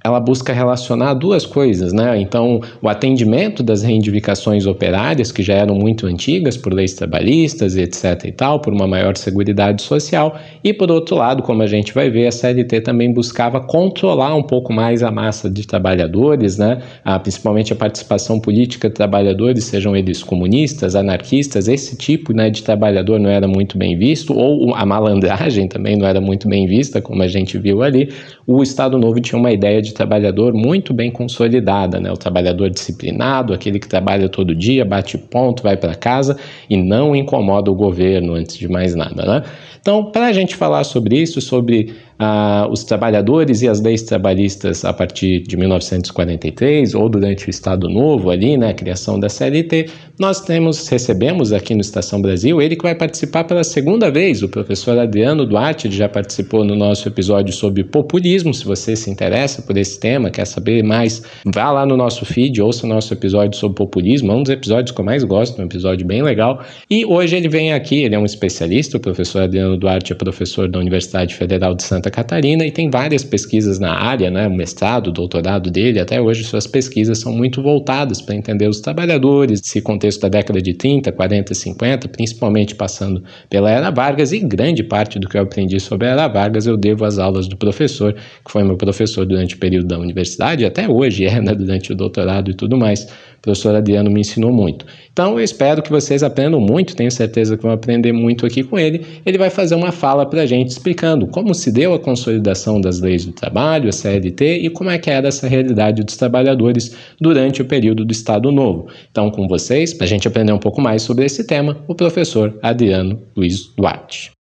ela busca relacionar duas coisas, né? Então, o atendimento das reivindicações operárias, que já eram muito antigas por leis trabalhistas etc e tal, por uma maior segurança social, e por outro lado, como a gente vai ver, a CLT também buscava controlar um pouco mais a massa de trabalhadores, né? Ah, principalmente a participação política de trabalhadores, sejam eles comunistas, anarquistas, esse tipo né, de trabalhador não era muito bem visto, ou a malandragem também não era muito bem vista, como a gente viu ali. O Estado Novo tinha uma ideia de trabalhador muito bem consolidada, né? O trabalhador disciplinado, aquele que trabalha todo dia, bate ponto, vai para casa e não incomoda o governo antes de mais nada, né? Então, para a gente falar sobre isso, sobre ah, os trabalhadores e as leis trabalhistas a partir de 1943 ou durante o Estado Novo ali, né, a criação da CLT, nós temos, recebemos aqui no Estação Brasil, ele que vai participar pela segunda vez, o professor Adriano Duarte, ele já participou no nosso episódio sobre populismo, se você se interessa por esse tema, quer saber mais, vá lá no nosso feed, ouça o nosso episódio sobre populismo, é um dos episódios que eu mais gosto, um episódio bem legal, e hoje ele vem aqui, ele é um especialista, o professor Adriano Duarte é professor da Universidade Federal de Santa Catarina e tem várias pesquisas na área, né, o mestrado, o doutorado dele, até hoje suas pesquisas são muito voltadas para entender os trabalhadores, se contexto da década de 30, 40, 50, principalmente passando pela Era Vargas, e grande parte do que eu aprendi sobre a Era Vargas eu devo às aulas do professor, que foi meu professor durante o período da universidade, até hoje é, né, durante o doutorado e tudo mais. O professor Adriano me ensinou muito. Então eu espero que vocês aprendam muito, tenho certeza que vão aprender muito aqui com ele. Ele vai fazer uma fala para a gente explicando como se deu a consolidação das leis do trabalho, a CLT, e como é que era essa realidade dos trabalhadores durante o período do Estado Novo. Então, com vocês, para a gente aprender um pouco mais sobre esse tema, o professor Adriano Luiz Duarte.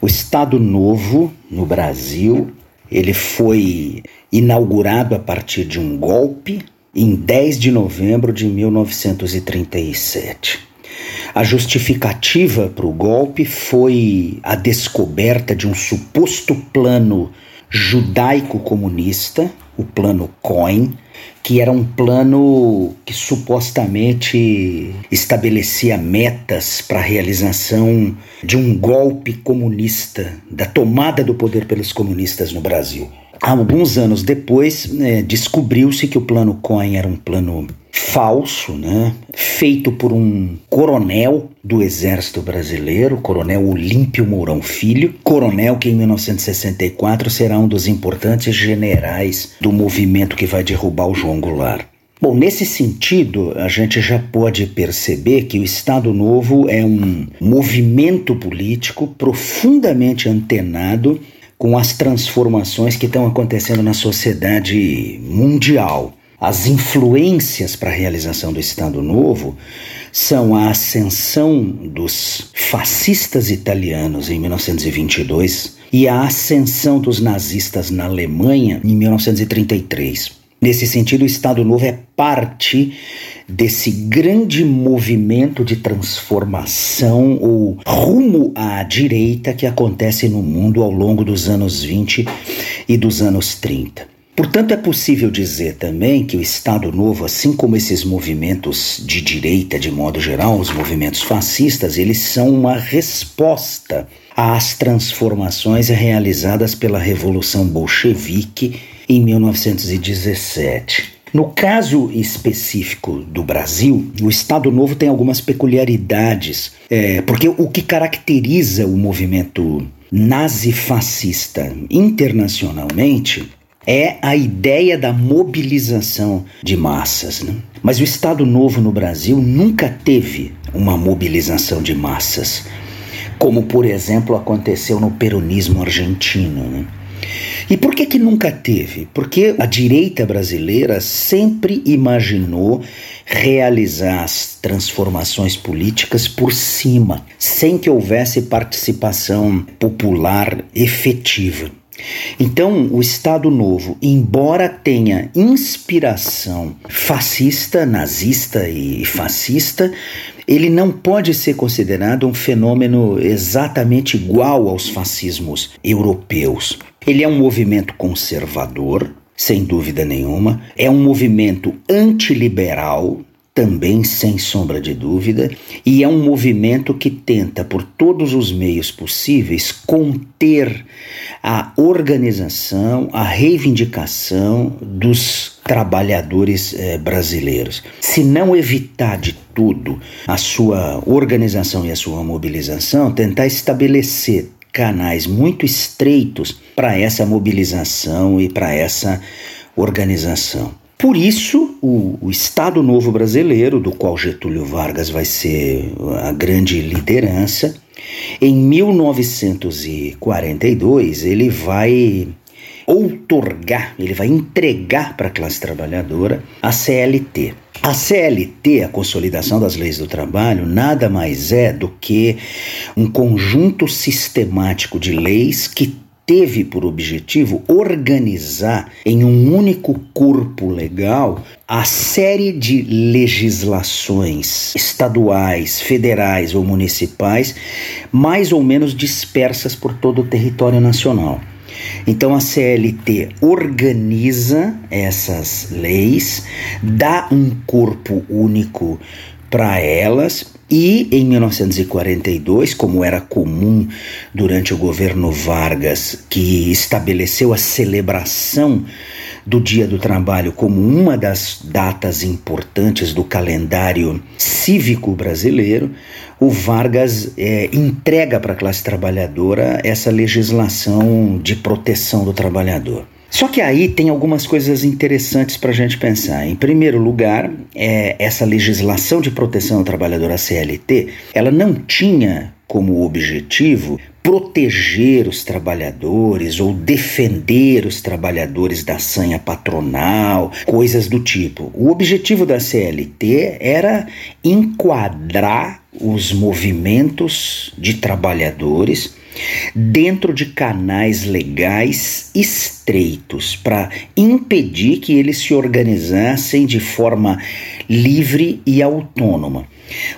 O Estado Novo no Brasil, ele foi inaugurado a partir de um golpe em 10 de novembro de 1937. A justificativa para o golpe foi a descoberta de um suposto plano judaico-comunista, o plano Cohen, que era um plano que supostamente estabelecia metas para a realização de um golpe comunista, da tomada do poder pelos comunistas no Brasil. Alguns anos depois, né, descobriu-se que o plano Cohen era um plano falso, né, feito por um coronel do Exército Brasileiro, Coronel Olímpio Mourão Filho, coronel que em 1964 será um dos importantes generais do movimento que vai derrubar o João Goulart. Bom, nesse sentido, a gente já pode perceber que o Estado Novo é um movimento político profundamente antenado com as transformações que estão acontecendo na sociedade mundial. As influências para a realização do Estado Novo são a ascensão dos fascistas italianos em 1922 e a ascensão dos nazistas na Alemanha em 1933. Nesse sentido, o Estado Novo é parte desse grande movimento de transformação ou rumo à direita que acontece no mundo ao longo dos anos 20 e dos anos 30. Portanto, é possível dizer também que o Estado Novo, assim como esses movimentos de direita de modo geral, os movimentos fascistas, eles são uma resposta às transformações realizadas pela Revolução Bolchevique em 1917. No caso específico do Brasil, o Estado Novo tem algumas peculiaridades, é, porque o que caracteriza o movimento nazifascista internacionalmente é a ideia da mobilização de massas. Né? Mas o Estado Novo no Brasil nunca teve uma mobilização de massas, como por exemplo aconteceu no peronismo argentino. Né? E por que que nunca teve? Porque a direita brasileira sempre imaginou realizar as transformações políticas por cima, sem que houvesse participação popular efetiva. Então, o Estado Novo, embora tenha inspiração fascista, nazista e fascista, ele não pode ser considerado um fenômeno exatamente igual aos fascismos europeus. Ele é um movimento conservador, sem dúvida nenhuma, é um movimento antiliberal, também sem sombra de dúvida, e é um movimento que tenta, por todos os meios possíveis, conter a organização, a reivindicação dos trabalhadores eh, brasileiros. Se não evitar de tudo a sua organização e a sua mobilização, tentar estabelecer canais muito estreitos para essa mobilização e para essa organização. Por isso, o, o, Estado Novo Brasileiro, do qual Getúlio Vargas vai ser a grande liderança, em 1942 ele vai outorgar, ele vai entregar para a classe trabalhadora a CLT. A CLT, a Consolidação das Leis do Trabalho, nada mais é do que um conjunto sistemático de leis que teve por objetivo organizar em um único corpo legal a série de legislações estaduais, federais ou municipais, mais ou menos dispersas por todo o território nacional. Então a CLT organiza essas leis, dá um corpo único para elas e em 1942, como era comum durante o governo Vargas, que estabeleceu a celebração do Dia do Trabalho como uma das datas importantes do calendário cívico brasileiro, o Vargas é, entrega para a classe trabalhadora essa legislação de proteção do trabalhador. Só que aí tem algumas coisas interessantes para a gente pensar. Em primeiro lugar, é, essa legislação de proteção ao trabalhador, a CLT, ela não tinha como objetivo proteger os trabalhadores ou defender os trabalhadores da sanha patronal, coisas do tipo. O objetivo da CLT era enquadrar os movimentos de trabalhadores dentro de canais legais estreitos para impedir que eles se organizassem de forma livre e autônoma.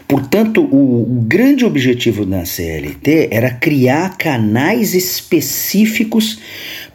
Portanto, o, o, grande objetivo da CLT era criar canais específicos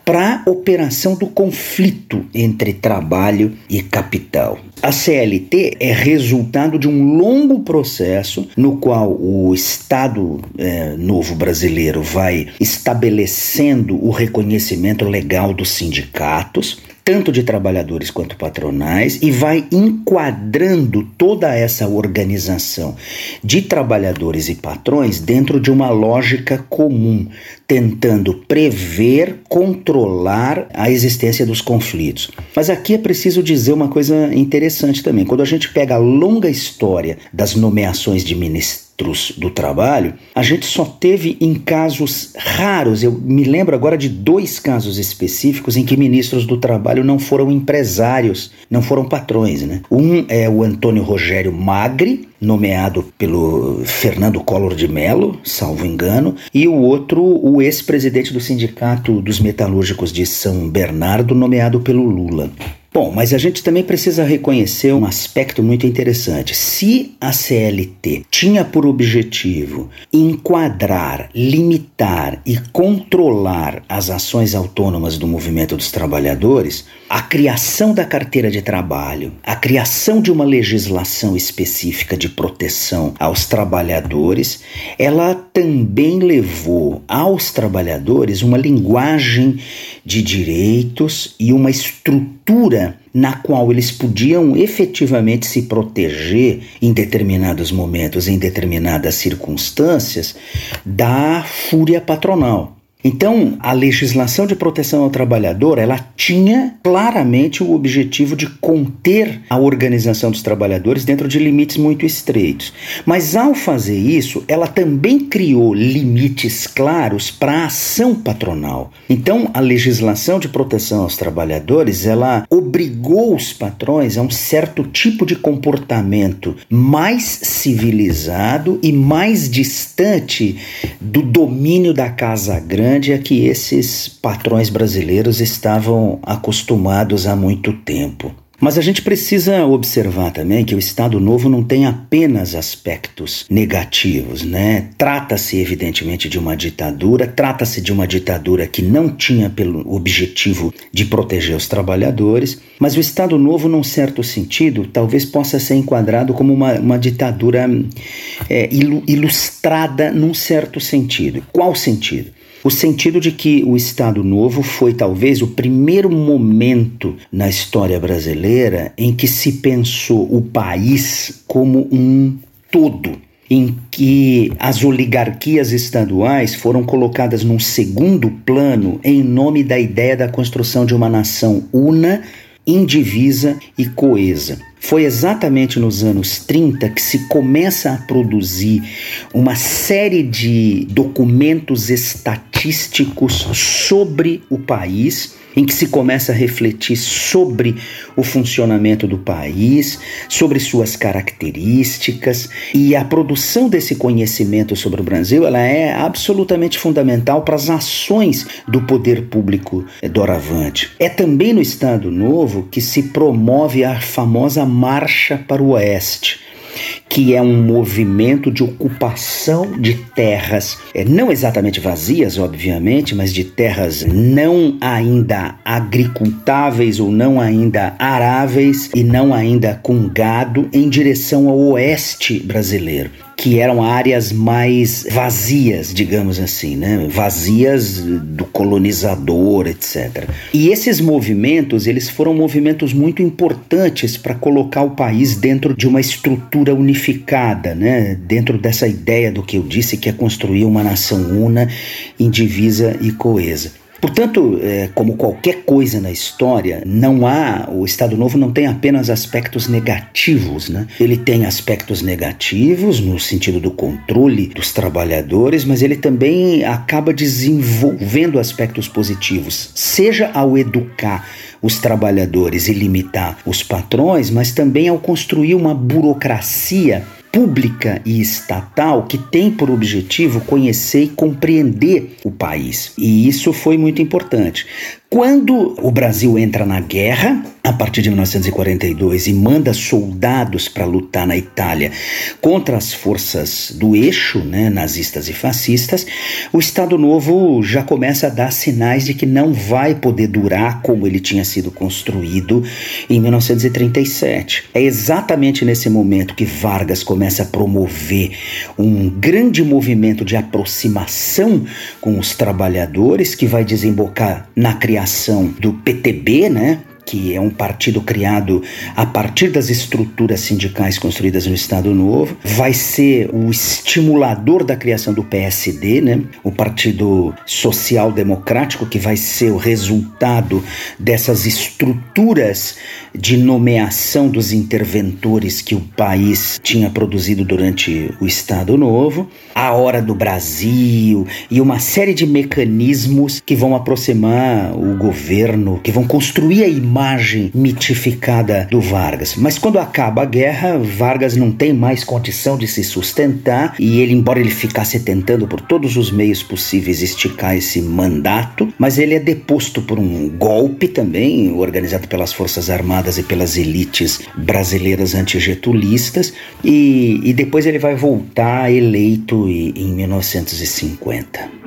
para a operação do conflito entre trabalho e capital. A CLT é resultado de um longo processo no qual o Estado é, Novo Brasileiro vai estabelecendo o reconhecimento legal dos sindicatos, tanto de trabalhadores quanto patronais, e vai enquadrando toda essa organização de trabalhadores e patrões dentro de uma lógica comum, tentando prever, controlar a existência dos conflitos. Mas aqui é preciso dizer uma coisa interessante também. Quando a gente pega a longa história das nomeações de ministros, ministros do trabalho, a gente só teve em casos raros, eu me lembro agora de dois casos específicos em que ministros do trabalho não foram empresários, não foram patrões. Né? Um é o Antônio Rogério Magri, nomeado pelo Fernando Collor de Mello, salvo engano, e o outro, o ex-presidente do Sindicato dos Metalúrgicos de São Bernardo, nomeado pelo Lula. Bom, mas a gente também precisa reconhecer um aspecto muito interessante. Se a CLT tinha por objetivo enquadrar, limitar e controlar as ações autônomas do movimento dos trabalhadores, a criação da carteira de trabalho, a criação de uma legislação específica de proteção aos trabalhadores, ela também levou aos trabalhadores uma linguagem de direitos e uma estrutura na qual eles podiam efetivamente se proteger em determinados momentos, em determinadas circunstâncias, da fúria patronal. Então, a legislação de proteção ao trabalhador, ela tinha claramente o objetivo de conter a organização dos trabalhadores dentro de limites muito estreitos. Mas ao fazer isso, ela também criou limites claros para a ação patronal. Então, a legislação de proteção aos trabalhadores, ela obrigou os patrões a um certo tipo de comportamento mais civilizado e mais distante do domínio da casa grande grande a que esses patrões brasileiros estavam acostumados há muito tempo. Mas a gente precisa observar também que o Estado Novo não tem apenas aspectos negativos, né? Trata-se evidentemente de uma ditadura, trata-se de uma ditadura que não tinha pelo objetivo de proteger os trabalhadores, mas o Estado Novo, num certo sentido, talvez possa ser enquadrado como uma, uma ditadura é, ilustrada num certo sentido. Qual sentido? O sentido de que o Estado Novo foi talvez o primeiro momento na história brasileira em que se pensou o país como um todo, em que as oligarquias estaduais foram colocadas num segundo plano em nome da ideia da construção de uma nação una, indivisa e coesa. Foi exatamente nos anos 30 que se começa a produzir uma série de documentos estatísticos sobre o país em que se começa a refletir sobre o funcionamento do país, sobre suas características e a produção desse conhecimento sobre o Brasil, ela é absolutamente fundamental para as ações do poder público doravante. É também no Estado Novo que se promove a famosa Marcha para o Oeste que é um movimento de ocupação de terras, é, não exatamente vazias, obviamente, mas de terras não ainda agricultáveis ou não ainda aráveis e não ainda com gado em direção ao oeste brasileiro que eram áreas mais vazias, digamos assim, né? vazias do colonizador, etc. E esses movimentos, eles foram movimentos muito importantes para colocar o país dentro de uma estrutura unificada, né? dentro dessa ideia do que eu disse, que é construir uma nação una, indivisa e coesa. Portanto, é, como qualquer coisa na história, não há o Estado Novo não tem apenas aspectos negativos, né? Ele tem aspectos negativos no sentido do controle dos trabalhadores, mas ele também acaba desenvolvendo aspectos positivos, seja ao educar os trabalhadores e limitar os patrões, mas também ao construir uma burocracia pública e estatal que tem por objetivo conhecer e compreender o país. E isso foi muito importante. Quando o Brasil entra na guerra, a partir de 1942, e manda soldados para lutar na Itália contra as forças do eixo, né, nazistas e fascistas, o Estado Novo já começa a dar sinais de que não vai poder durar como ele tinha sido construído em 1937. É exatamente nesse momento que Vargas começa a promover um grande movimento de aproximação com os trabalhadores que vai desembocar na criação do PTB, né? Que é um partido criado a partir das estruturas sindicais construídas no Estado Novo, vai ser o estimulador da criação do PSD, né? o Partido Social Democrático, que vai ser o resultado dessas estruturas de nomeação dos interventores que o país tinha produzido durante o Estado Novo, a Hora do Brasil e uma série de mecanismos que vão aproximar o governo, que vão construir a imagem imagem mitificada do Vargas. Mas quando acaba a guerra, Vargas não tem mais condição de se sustentar e ele, embora ele ficasse tentando por todos os meios possíveis esticar esse mandato, mas ele é deposto por um golpe também, organizado pelas Forças Armadas e pelas elites brasileiras antigetulistas, e, e depois ele vai voltar eleito em 1950.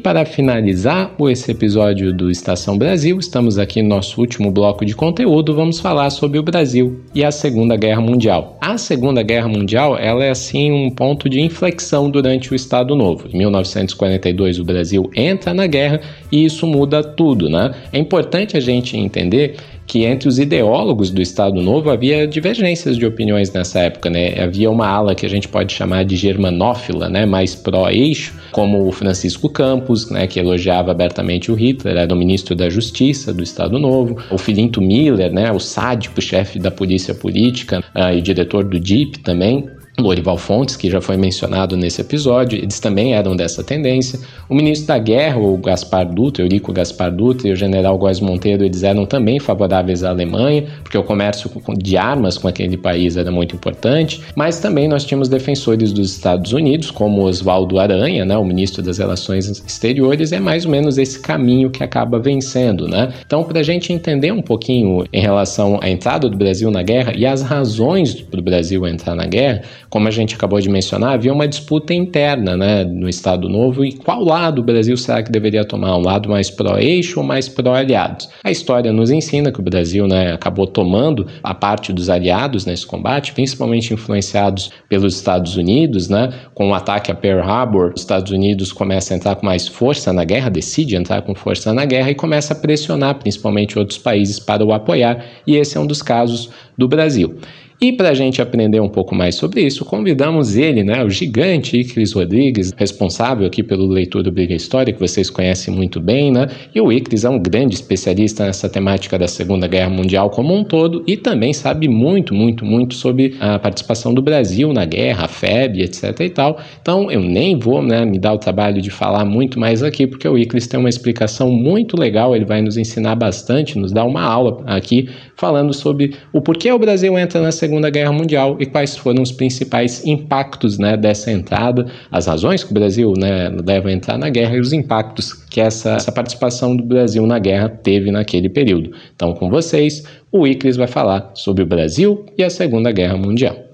Para finalizar esse episódio do Estação Brasil, estamos aqui no nosso último bloco de conteúdo, vamos falar sobre o Brasil e a Segunda Guerra Mundial. A Segunda Guerra Mundial, ela é assim um ponto de inflexão durante o Estado Novo. Em 1942 o Brasil entra na guerra e isso muda tudo, né? É importante a gente entender que entre os ideólogos do Estado Novo havia divergências de opiniões nessa época, né? Havia uma ala que a gente pode chamar de germanófila, né, mais pró-eixo, como o Francisco Campos, né, que elogiava abertamente o Hitler, era o ministro da Justiça do Estado Novo, o Filinto Miller, né, o sádico chefe da polícia política uh, e diretor do DIP também, Lorival Fontes, que já foi mencionado nesse episódio, eles também eram dessa tendência. O ministro da Guerra, o Gaspar Dutra, Eurico Gaspar Dutra e o general Góes Monteiro, eles eram também favoráveis à Alemanha, porque o comércio de armas com aquele país era muito importante, mas também nós tínhamos defensores dos Estados Unidos, como Oswaldo Aranha, né, o ministro das Relações Exteriores, é mais ou menos esse caminho que acaba vencendo. Né? Então, para a gente entender um pouquinho em relação à entrada do Brasil na guerra e as razões para o Brasil entrar na guerra, como a gente acabou de mencionar, havia uma disputa interna né, no Estado Novo e qual lado o Brasil será que deveria tomar? Um lado mais pró-eixo ou mais pró-aliados? A história nos ensina que o Brasil né, acabou tomando a parte dos aliados nesse combate, principalmente influenciados pelos Estados Unidos, né, com o ataque a Pearl Harbor, os Estados Unidos começam a entrar com mais força na guerra, decide entrar com força na guerra e começa a pressionar principalmente outros países para o apoiar, e esse é um dos casos do Brasil. E para a gente aprender um pouco mais sobre isso, convidamos ele, né, o gigante Icris Rodrigues, responsável aqui pelo Leitura do Briga História, que vocês conhecem muito bem, né? E o Icris é um grande especialista nessa temática da Segunda Guerra Mundial como um todo e também sabe muito, muito, muito sobre a participação do Brasil na guerra, a FEB, etc e tal. Então eu nem vou né, me dar o trabalho de falar muito mais aqui, porque o Icris tem uma explicação muito legal, ele vai nos ensinar bastante, nos dar uma aula aqui falando sobre o porquê o Brasil entra na Segunda Guerra Mundial e quais foram os principais impactos né, dessa entrada, as razões que o Brasil né, entrar na guerra e os impactos que essa, essa participação do Brasil na guerra teve naquele período. Então, com vocês, o Icris vai falar sobre o Brasil e a Segunda Guerra Mundial.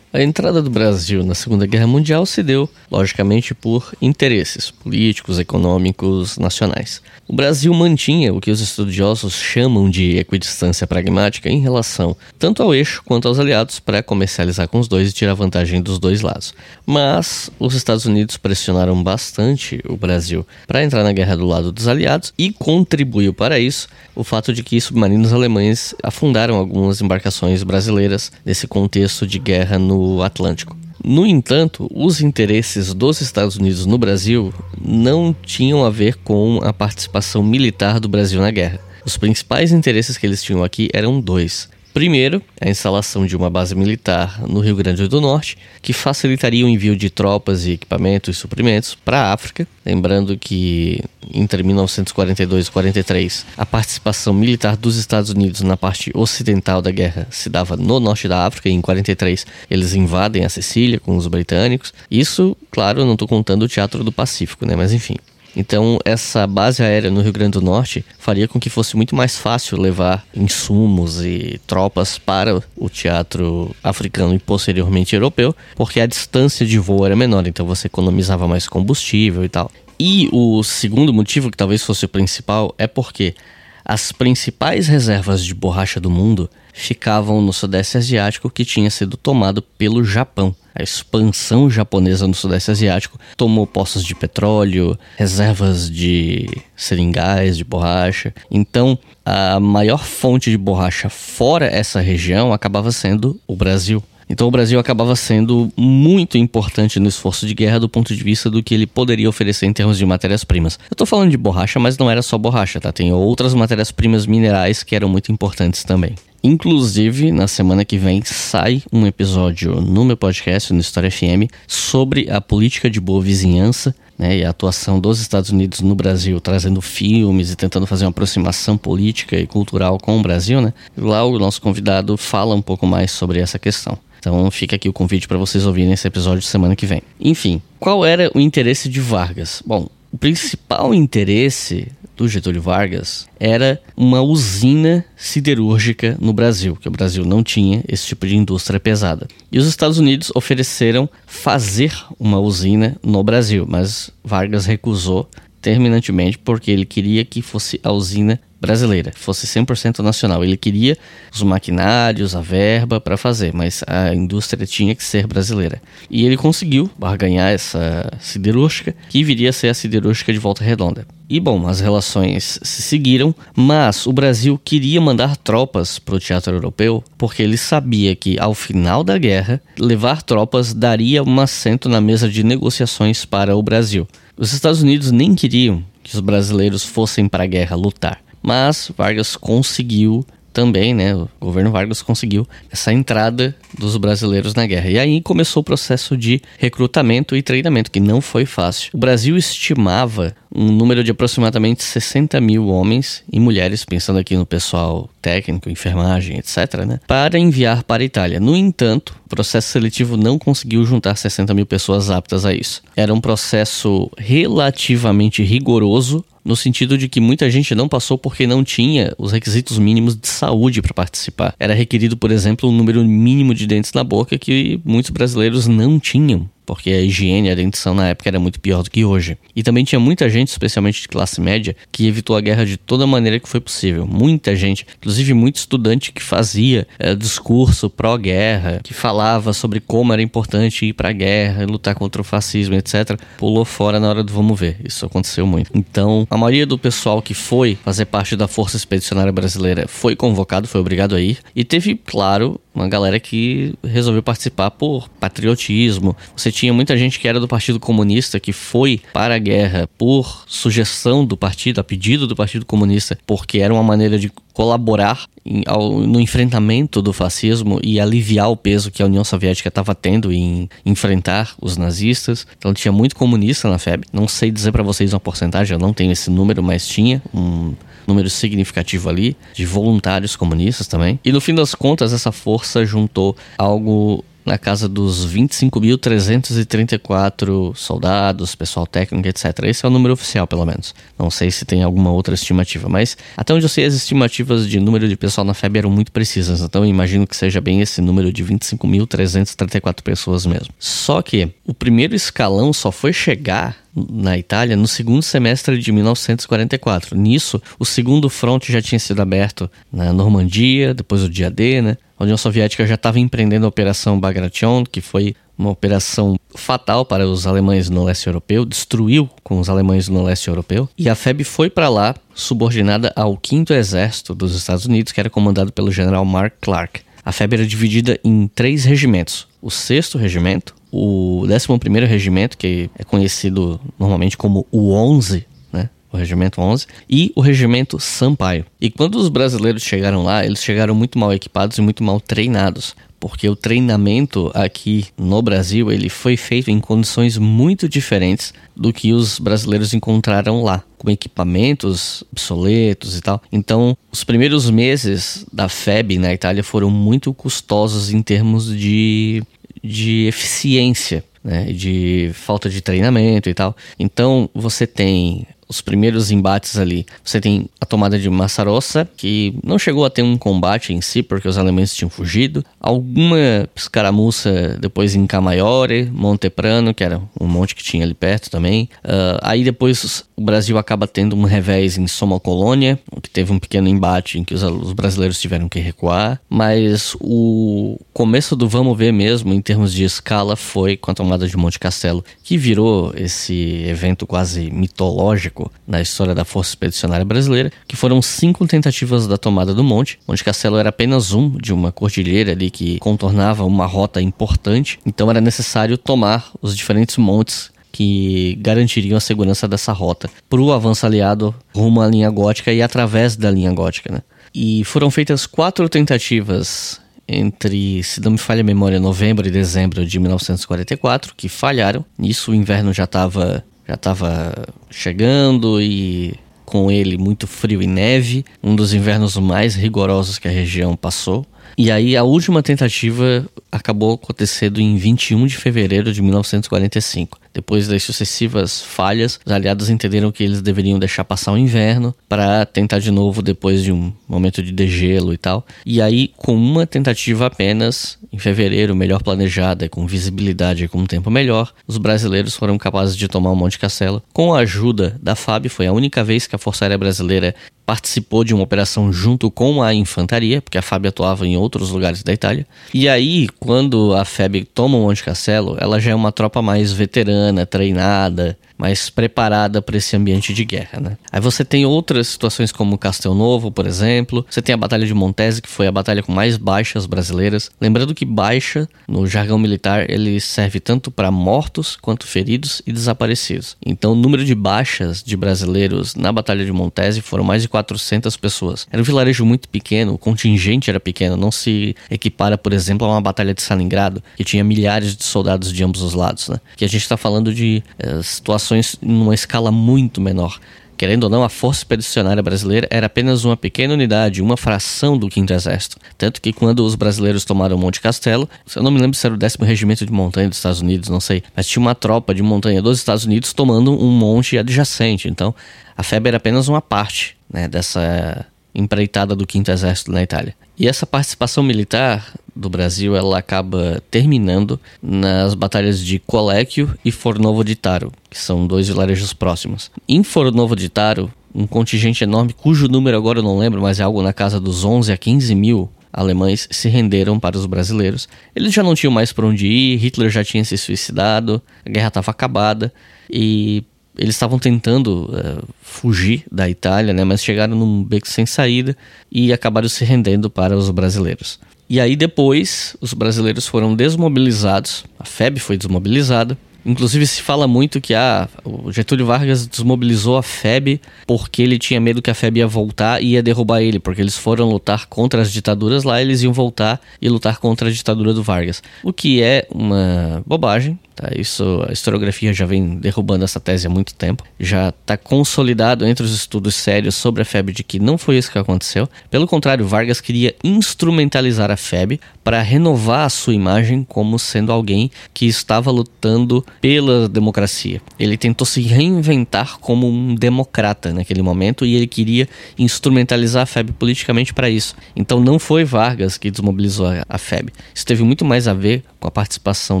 A entrada do Brasil na Segunda Guerra Mundial se deu, logicamente, por interesses políticos, econômicos, nacionais. O Brasil mantinha o que os estudiosos chamam de equidistância pragmática em relação tanto ao eixo quanto aos aliados para comercializar com os dois e tirar vantagem dos dois lados. Mas os Estados Unidos pressionaram bastante o Brasil para entrar na guerra do lado dos aliados e contribuiu para isso o fato de que submarinos alemães afundaram algumas embarcações brasileiras nesse contexto de guerra no Atlântico. No entanto, os interesses dos Estados Unidos no Brasil não tinham a ver com a participação militar do Brasil na guerra. Os principais interesses que eles tinham aqui eram dois. Primeiro, a instalação de uma base militar no Rio Grande do Norte, que facilitaria o envio de tropas e equipamentos e suprimentos para a África. Lembrando que entre 1942 e 43, a participação militar dos Estados Unidos na parte ocidental da guerra se dava no norte da África, e em 43 eles invadem a Sicília com os britânicos. Isso, claro, não estou contando o Teatro do Pacífico, né? Mas enfim. Então, essa base aérea no Rio Grande do Norte faria com que fosse muito mais fácil levar insumos e tropas para o teatro africano e posteriormente europeu, porque a distância de voo era menor, então você economizava mais combustível e tal. E o segundo motivo, que talvez fosse o principal, é porque as principais reservas de borracha do mundo ficavam no Sudeste Asiático, que tinha sido tomado pelo Japão. A expansão japonesa no Sudeste Asiático tomou poços de petróleo, reservas de seringais, de borracha. Então, a maior fonte de borracha fora essa região acabava sendo o Brasil. Então o Brasil acabava sendo muito importante no esforço de guerra do ponto de vista do que ele poderia oferecer em termos de matérias-primas. Eu tô falando de borracha, mas não era só borracha, tá? Tem outras matérias-primas minerais que eram muito importantes também. Inclusive, na semana que vem sai um episódio no meu podcast, no História FM, sobre a política de boa vizinhança né, e a atuação dos Estados Unidos no Brasil, trazendo filmes e tentando fazer uma aproximação política e cultural com o Brasil. Né? Lá o nosso convidado fala um pouco mais sobre essa questão. Então fica aqui o convite para vocês ouvirem esse episódio semana que vem. Enfim, qual era o interesse de Vargas? Bom, o principal interesse do Getúlio Vargas era uma usina siderúrgica no Brasil, que o Brasil não tinha esse tipo de indústria pesada. E os Estados Unidos ofereceram fazer uma usina no Brasil, mas Vargas recusou terminantemente porque ele queria que fosse a usina brasileira, fosse 100% nacional. Ele queria os maquinários, a verba para fazer, mas a indústria tinha que ser brasileira. E ele conseguiu barganhar essa siderúrgica, que viria a ser a siderúrgica de Volta Redonda. E bom, as relações se seguiram, mas o Brasil queria mandar tropas para o teatro europeu porque ele sabia que ao final da guerra, levar tropas daria um assento na mesa de negociações para o Brasil. Os Estados Unidos nem queriam que os brasileiros fossem para a guerra lutar. Mas Vargas conseguiu também, né, o governo Vargas conseguiu essa entrada dos brasileiros na guerra. E aí começou o processo de recrutamento e treinamento, que não foi fácil. O Brasil estimava um número de aproximadamente 60 mil homens e mulheres, pensando aqui no pessoal técnico, enfermagem, etc., né, para enviar para a Itália. No entanto, o processo seletivo não conseguiu juntar 60 mil pessoas aptas a isso. Era um processo relativamente rigoroso, no sentido de que muita gente não passou porque não tinha os requisitos mínimos de saúde para participar. Era requerido, por exemplo, um número mínimo de dentes na boca que muitos brasileiros não tinham porque a higiene e a dentição na época era muito pior do que hoje. E também tinha muita gente, especialmente de classe média, que evitou a guerra de toda maneira que foi possível. Muita gente, inclusive muito estudante que fazia é, discurso pró-guerra, que falava sobre como era importante ir para a guerra, lutar contra o fascismo, etc., pulou fora na hora do vamos ver. Isso aconteceu muito. Então, a maioria do pessoal que foi fazer parte da Força Expedicionária Brasileira foi convocado, foi obrigado a ir. E teve, claro, uma galera que resolveu participar por patriotismo. Você tinha muita gente que era do Partido Comunista que foi para a guerra por sugestão do partido, a pedido do Partido Comunista, porque era uma maneira de colaborar em, ao, no enfrentamento do fascismo e aliviar o peso que a União Soviética estava tendo em enfrentar os nazistas. Então tinha muito comunista na FEB. Não sei dizer para vocês uma porcentagem, eu não tenho esse número, mas tinha um número significativo ali de voluntários comunistas também. E no fim das contas, essa força juntou algo na casa dos 25.334 soldados, pessoal técnico, etc. Esse é o número oficial, pelo menos. Não sei se tem alguma outra estimativa, mas até onde eu sei, as estimativas de número de pessoal na FEB eram muito precisas, então imagino que seja bem esse número de 25.334 pessoas mesmo. Só que o primeiro escalão só foi chegar na Itália no segundo semestre de 1944. Nisso, o segundo fronte já tinha sido aberto na Normandia, depois o dia D, né? A União Soviética já estava empreendendo a Operação Bagration, que foi uma operação fatal para os alemães no leste europeu, destruiu com os alemães no leste europeu, e a FEB foi para lá subordinada ao 5 Exército dos Estados Unidos, que era comandado pelo general Mark Clark. A FEB era dividida em três regimentos: o 6 Regimento, o 11 Regimento, que é conhecido normalmente como o 11, né? O Regimento 11 e o Regimento Sampaio. E quando os brasileiros chegaram lá, eles chegaram muito mal equipados e muito mal treinados porque o treinamento aqui no Brasil ele foi feito em condições muito diferentes do que os brasileiros encontraram lá, com equipamentos obsoletos e tal. Então, os primeiros meses da FEB na Itália foram muito custosos em termos de, de eficiência. Né, de falta de treinamento e tal. Então você tem os primeiros embates ali. Você tem a tomada de Massarossa, que não chegou a ter um combate em si, porque os alemães tinham fugido. Alguma escaramuça depois em Camaiore, Monteprano, que era um monte que tinha ali perto também. Uh, aí depois o Brasil acaba tendo um revés em Soma Colônia, que teve um pequeno embate em que os, os brasileiros tiveram que recuar. Mas o começo do vamos ver mesmo, em termos de escala, foi com a tomada de Monte Castelo, que virou esse evento quase mitológico na história da Força Expedicionária Brasileira, que foram cinco tentativas da tomada do monte. Monte Castelo era apenas um de uma cordilheira ali que contornava uma rota importante, então era necessário tomar os diferentes montes que garantiriam a segurança dessa rota para o avanço aliado rumo à linha gótica e através da linha gótica. Né? E foram feitas quatro tentativas entre, se não me falha a memória, novembro e dezembro de 1944, que falharam. Nisso o inverno já estava já estava chegando e com ele muito frio e neve, um dos invernos mais rigorosos que a região passou. E aí a última tentativa acabou acontecendo em 21 de fevereiro de 1945. Depois das sucessivas falhas, os aliados entenderam que eles deveriam deixar passar o inverno para tentar de novo depois de um momento de degelo e tal. E aí, com uma tentativa apenas, em fevereiro, melhor planejada, com visibilidade e com um tempo melhor, os brasileiros foram capazes de tomar o Monte Castelo. Com a ajuda da FAB, foi a única vez que a Força Aérea Brasileira participou de uma operação junto com a infantaria, porque a FAB atuava em outros lugares da Itália. E aí, quando a FAB toma o Monte Castelo, ela já é uma tropa mais veterana, treinada, mais preparada para esse ambiente de guerra, né? Aí você tem outras situações como Castel Novo, por exemplo. Você tem a Batalha de Montese, que foi a batalha com mais baixas brasileiras. Lembrando que baixa, no jargão militar, ele serve tanto para mortos quanto feridos e desaparecidos. Então, o número de baixas de brasileiros na Batalha de Montese foram mais de 400 pessoas. Era um vilarejo muito pequeno, o contingente era pequeno, não se equipara, por exemplo, a uma batalha de Stalingrado, que tinha milhares de soldados de ambos os lados, né? Que a gente está falando de é, situações numa escala muito menor. Querendo ou não, a Força Expedicionária Brasileira era apenas uma pequena unidade, uma fração do 5 Exército. Tanto que quando os brasileiros tomaram Monte Castelo, eu não me lembro se era o 10 Regimento de Montanha dos Estados Unidos, não sei, mas tinha uma tropa de montanha dos Estados Unidos tomando um monte adjacente. Então, a FEB era apenas uma parte né, dessa empreitada do Quinto Exército na Itália. E essa participação militar do Brasil ela acaba terminando nas batalhas de Coléquio e Fornovo de Taro, que são dois vilarejos próximos. Em Fornovo de Taro, um contingente enorme, cujo número agora eu não lembro, mas é algo na casa dos 11 a 15 mil alemães se renderam para os brasileiros. Eles já não tinham mais para onde ir, Hitler já tinha se suicidado, a guerra estava acabada e eles estavam tentando uh, fugir da Itália, né, mas chegaram num beco sem saída e acabaram se rendendo para os brasileiros. E aí depois os brasileiros foram desmobilizados, a FEB foi desmobilizada, Inclusive se fala muito que ah, o Getúlio Vargas desmobilizou a FEB porque ele tinha medo que a FEB ia voltar e ia derrubar ele, porque eles foram lutar contra as ditaduras lá, eles iam voltar e lutar contra a ditadura do Vargas. O que é uma bobagem, Tá, isso, a historiografia já vem derrubando essa tese há muito tempo. Já está consolidado entre os estudos sérios sobre a FEB de que não foi isso que aconteceu. Pelo contrário, Vargas queria instrumentalizar a FEB para renovar a sua imagem como sendo alguém que estava lutando pela democracia. Ele tentou se reinventar como um democrata naquele momento e ele queria instrumentalizar a FEB politicamente para isso. Então não foi Vargas que desmobilizou a FEB. Isso teve muito mais a ver com a participação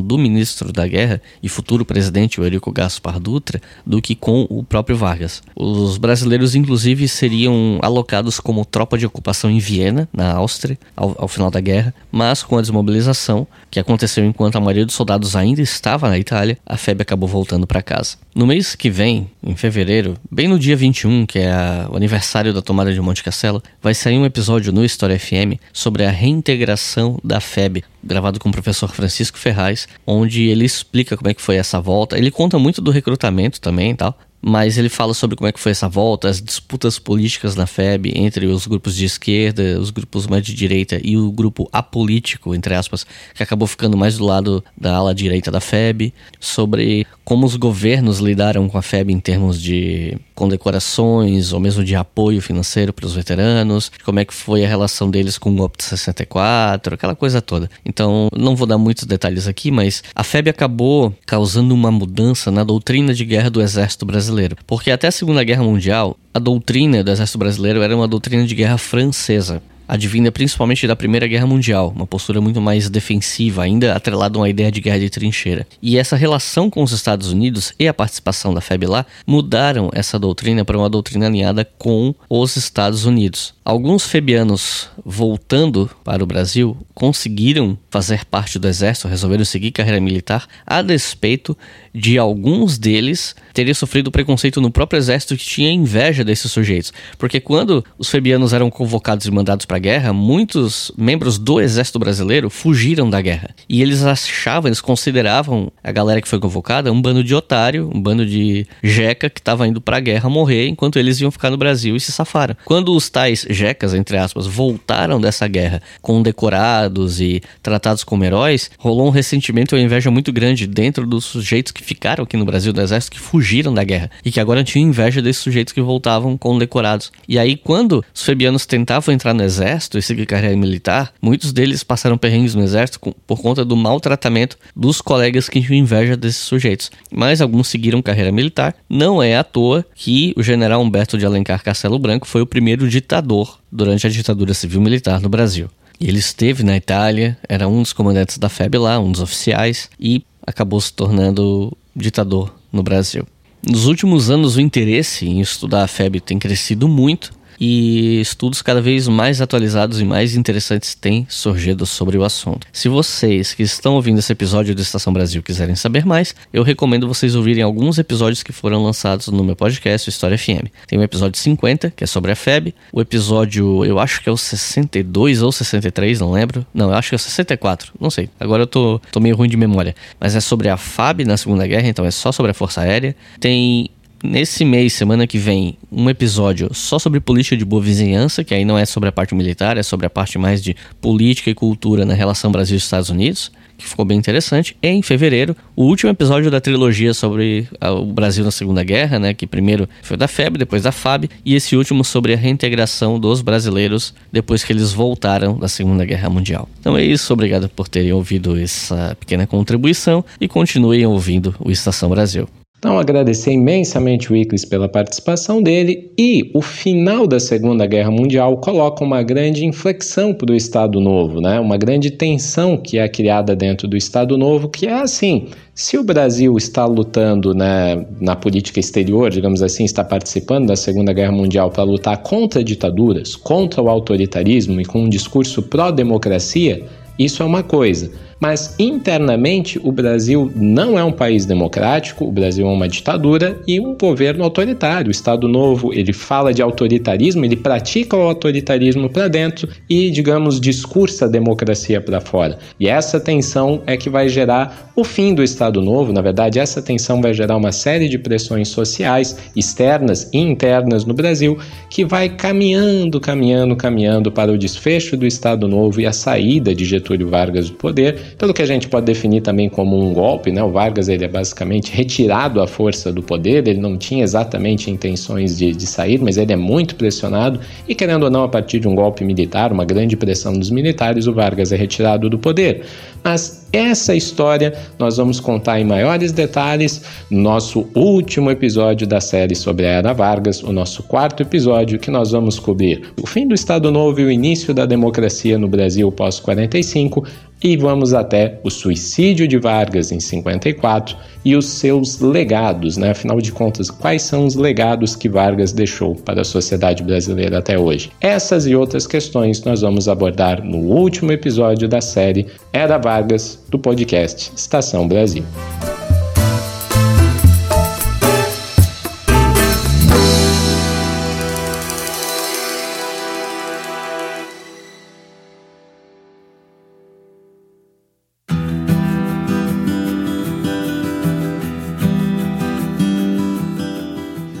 do ministro da Guerra e futuro presidente, Eurico Gaspar Dutra, do que com o próprio Vargas. Os brasileiros, inclusive, seriam alocados como tropa de ocupação em Viena, na Áustria, ao, ao final da guerra, mas com a desmobilização, que aconteceu enquanto a maioria dos soldados ainda estava na Itália, a FEB acabou voltando para casa. No mês que vem, em fevereiro, bem no dia 21, que é a, o aniversário da tomada de Monte Castelo, vai sair um episódio no História FM sobre a reintegração da FEB gravado com o professor Francisco Ferraz, onde ele explica como é que foi essa volta. Ele conta muito do recrutamento também e tal, mas ele fala sobre como é que foi essa volta, as disputas políticas na FEB entre os grupos de esquerda, os grupos mais de direita e o grupo apolítico, entre aspas, que acabou ficando mais do lado da ala direita da FEB, sobre como os governos lidaram com a FEB em termos de condecorações ou mesmo de apoio financeiro para os veteranos, como é que foi a relação deles com o golpe de 64, aquela coisa toda. Então, não vou dar muitos detalhes aqui, mas a FEB acabou causando uma mudança na doutrina de guerra do exército brasileiro, porque até a Segunda Guerra Mundial, a doutrina do exército brasileiro era uma doutrina de guerra francesa advinda principalmente da Primeira Guerra Mundial, uma postura muito mais defensiva, ainda atrelada a uma ideia de guerra de trincheira. E essa relação com os Estados Unidos e a participação da FEB lá mudaram essa doutrina para uma doutrina alinhada com os Estados Unidos. Alguns febianos voltando para o Brasil conseguiram fazer parte do exército, resolveram seguir carreira militar, a despeito de alguns deles terem sofrido preconceito no próprio exército que tinha inveja desses sujeitos. Porque quando os febianos eram convocados e mandados para a guerra, muitos membros do exército brasileiro fugiram da guerra. E eles achavam, eles consideravam a galera que foi convocada um bando de otário, um bando de jeca que estava indo para a guerra morrer, enquanto eles iam ficar no Brasil e se safaram. Quando os tais jecas, entre aspas, voltaram dessa guerra condecorados e tratados como heróis, rolou um ressentimento e uma inveja muito grande dentro dos sujeitos que ficaram aqui no Brasil do exército, que fugiram da guerra e que agora tinham inveja desses sujeitos que voltavam condecorados. E aí, quando os febianos tentavam entrar no exército e seguir carreira militar, muitos deles passaram perrengues no exército por conta do maltratamento dos colegas que tinham inveja desses sujeitos. Mas alguns seguiram carreira militar. Não é à toa que o general Humberto de Alencar Castelo Branco foi o primeiro ditador durante a ditadura civil-militar no Brasil. Ele esteve na Itália, era um dos comandantes da FEB lá, um dos oficiais, e acabou se tornando ditador no Brasil. Nos últimos anos, o interesse em estudar a FEB tem crescido muito e estudos cada vez mais atualizados e mais interessantes têm surgido sobre o assunto. Se vocês que estão ouvindo esse episódio do Estação Brasil quiserem saber mais, eu recomendo vocês ouvirem alguns episódios que foram lançados no meu podcast, História FM. Tem o episódio 50, que é sobre a FEB, o episódio, eu acho que é o 62 ou 63, não lembro. Não, eu acho que é o 64, não sei. Agora eu tô, tô meio ruim de memória. Mas é sobre a FAB na Segunda Guerra, então é só sobre a Força Aérea. Tem nesse mês, semana que vem, um episódio só sobre política de boa vizinhança, que aí não é sobre a parte militar, é sobre a parte mais de política e cultura na relação Brasil-Estados Unidos, que ficou bem interessante. E em fevereiro, o último episódio da trilogia sobre o Brasil na Segunda Guerra, né, que primeiro foi da FEB, depois da FAB, e esse último sobre a reintegração dos brasileiros depois que eles voltaram da Segunda Guerra Mundial. Então é isso, obrigado por terem ouvido essa pequena contribuição e continuem ouvindo o Estação Brasil. Então, agradecer imensamente o Iclis pela participação dele e o final da Segunda Guerra Mundial coloca uma grande inflexão para o Estado Novo, né? uma grande tensão que é criada dentro do Estado Novo, que é assim, se o Brasil está lutando né, na política exterior, digamos assim, está participando da Segunda Guerra Mundial para lutar contra ditaduras, contra o autoritarismo e com um discurso pró-democracia, isso é uma coisa. Mas internamente o Brasil não é um país democrático, o Brasil é uma ditadura e um governo autoritário. O Estado Novo ele fala de autoritarismo, ele pratica o autoritarismo para dentro e, digamos, discursa a democracia para fora. E essa tensão é que vai gerar o fim do Estado Novo. Na verdade, essa tensão vai gerar uma série de pressões sociais externas e internas no Brasil que vai caminhando, caminhando, caminhando para o desfecho do Estado Novo e a saída de Getúlio Vargas do poder, pelo que a gente pode definir também como um golpe, né? O Vargas ele é basicamente retirado à força do poder, ele não tinha exatamente intenções de, de sair, mas ele é muito pressionado e querendo ou não a partir de um golpe militar, uma grande pressão dos militares, o Vargas é retirado do poder. Mas essa história nós vamos contar em maiores detalhes no nosso último episódio da série sobre a Era Vargas, o nosso quarto episódio, que nós vamos cobrir o fim do Estado Novo e o início da democracia no Brasil pós-45, e vamos até o suicídio de Vargas em 54 e os seus legados, né? Afinal de contas, quais são os legados que Vargas deixou para a sociedade brasileira até hoje? Essas e outras questões nós vamos abordar no último episódio da série Era Vargas do podcast Estação Brasil.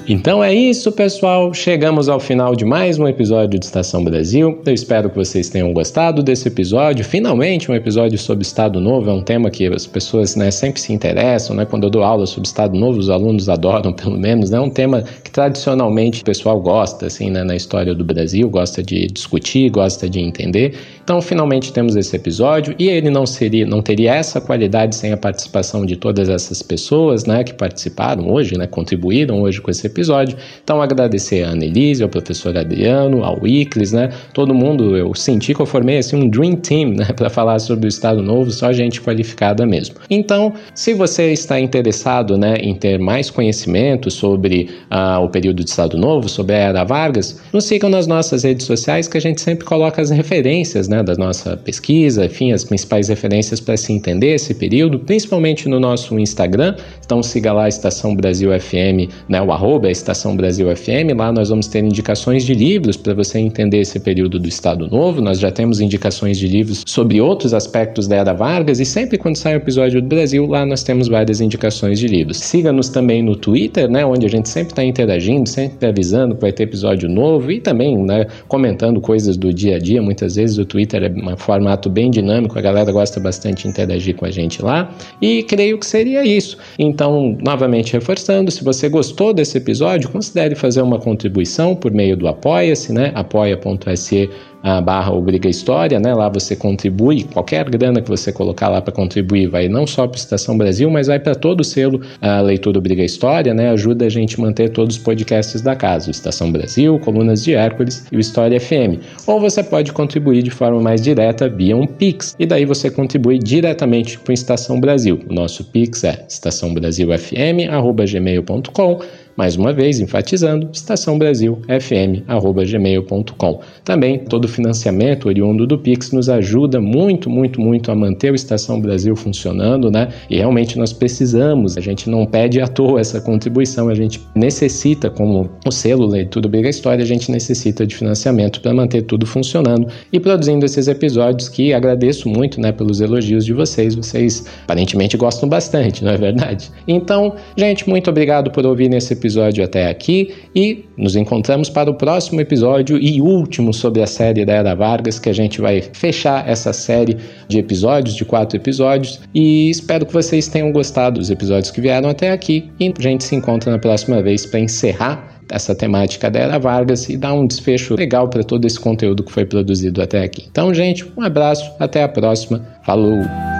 Então é isso, pessoal. Chegamos ao final de mais um episódio de Estação Brasil. Eu espero que vocês tenham gostado desse episódio. Finalmente, um episódio sobre Estado Novo. É um tema que as pessoas né, sempre se interessam. Né? Quando eu dou aula sobre Estado Novo, os alunos adoram, pelo menos. É né? um tema que tradicionalmente o pessoal gosta assim, né, na história do Brasil, gosta de discutir, gosta de entender. Então, finalmente temos esse episódio e ele não seria, não teria essa qualidade sem a participação de todas essas pessoas, né, que participaram hoje, né, contribuíram hoje com esse episódio. Então, agradecer a Ana Elise, ao professor Adriano, ao Iclis, né, todo mundo. Eu senti que eu formei assim um dream team, né, para falar sobre o Estado Novo, só gente qualificada mesmo. Então, se você está interessado, né, em ter mais conhecimento sobre uh, o período de Estado Novo, sobre a Era Vargas, nos sigam nas nossas redes sociais que a gente sempre coloca as referências, né né, da nossa pesquisa, enfim, as principais referências para se entender esse período, principalmente no nosso Instagram. Então siga lá a Estação Brasil FM, né, o arroba é Estação Brasil FM. Lá nós vamos ter indicações de livros para você entender esse período do Estado Novo. Nós já temos indicações de livros sobre outros aspectos da Era Vargas e sempre quando sai um episódio do Brasil, lá nós temos várias indicações de livros. Siga-nos também no Twitter, né, onde a gente sempre está interagindo, sempre avisando que vai ter episódio novo e também né, comentando coisas do dia a dia. Muitas vezes o Twitter Twitter é um formato bem dinâmico, a galera gosta bastante de interagir com a gente lá. E creio que seria isso. Então, novamente reforçando, se você gostou desse episódio, considere fazer uma contribuição por meio do Apoia-se, né? apoia.se barra Obriga História, né? Lá você contribui, qualquer grana que você colocar lá para contribuir vai não só para Estação Brasil, mas vai para todo o selo a Leitura Obriga História, né? Ajuda a gente a manter todos os podcasts da casa, o Estação Brasil, Colunas de Hércules e o História FM. Ou você pode contribuir de forma mais direta via um Pix, e daí você contribui diretamente com Estação Brasil. O nosso Pix é estaçãobrasilfm@gmail.com mais uma vez, enfatizando, estaçãobrasilfm.gmail.com. Também todo o financiamento oriundo do Pix nos ajuda muito, muito, muito a manter o Estação Brasil funcionando, né? E realmente nós precisamos, a gente não pede à toa essa contribuição, a gente necessita, como o selo Leitura Briga História, a gente necessita de financiamento para manter tudo funcionando e produzindo esses episódios que agradeço muito, né, pelos elogios de vocês. Vocês aparentemente gostam bastante, não é verdade? Então, gente, muito obrigado por ouvir nesse episódio episódio até aqui e nos encontramos para o próximo episódio e último sobre a série da Era Vargas, que a gente vai fechar essa série de episódios, de quatro episódios, e espero que vocês tenham gostado dos episódios que vieram até aqui e a gente se encontra na próxima vez para encerrar essa temática da Era Vargas e dar um desfecho legal para todo esse conteúdo que foi produzido até aqui. Então, gente, um abraço, até a próxima. Falou!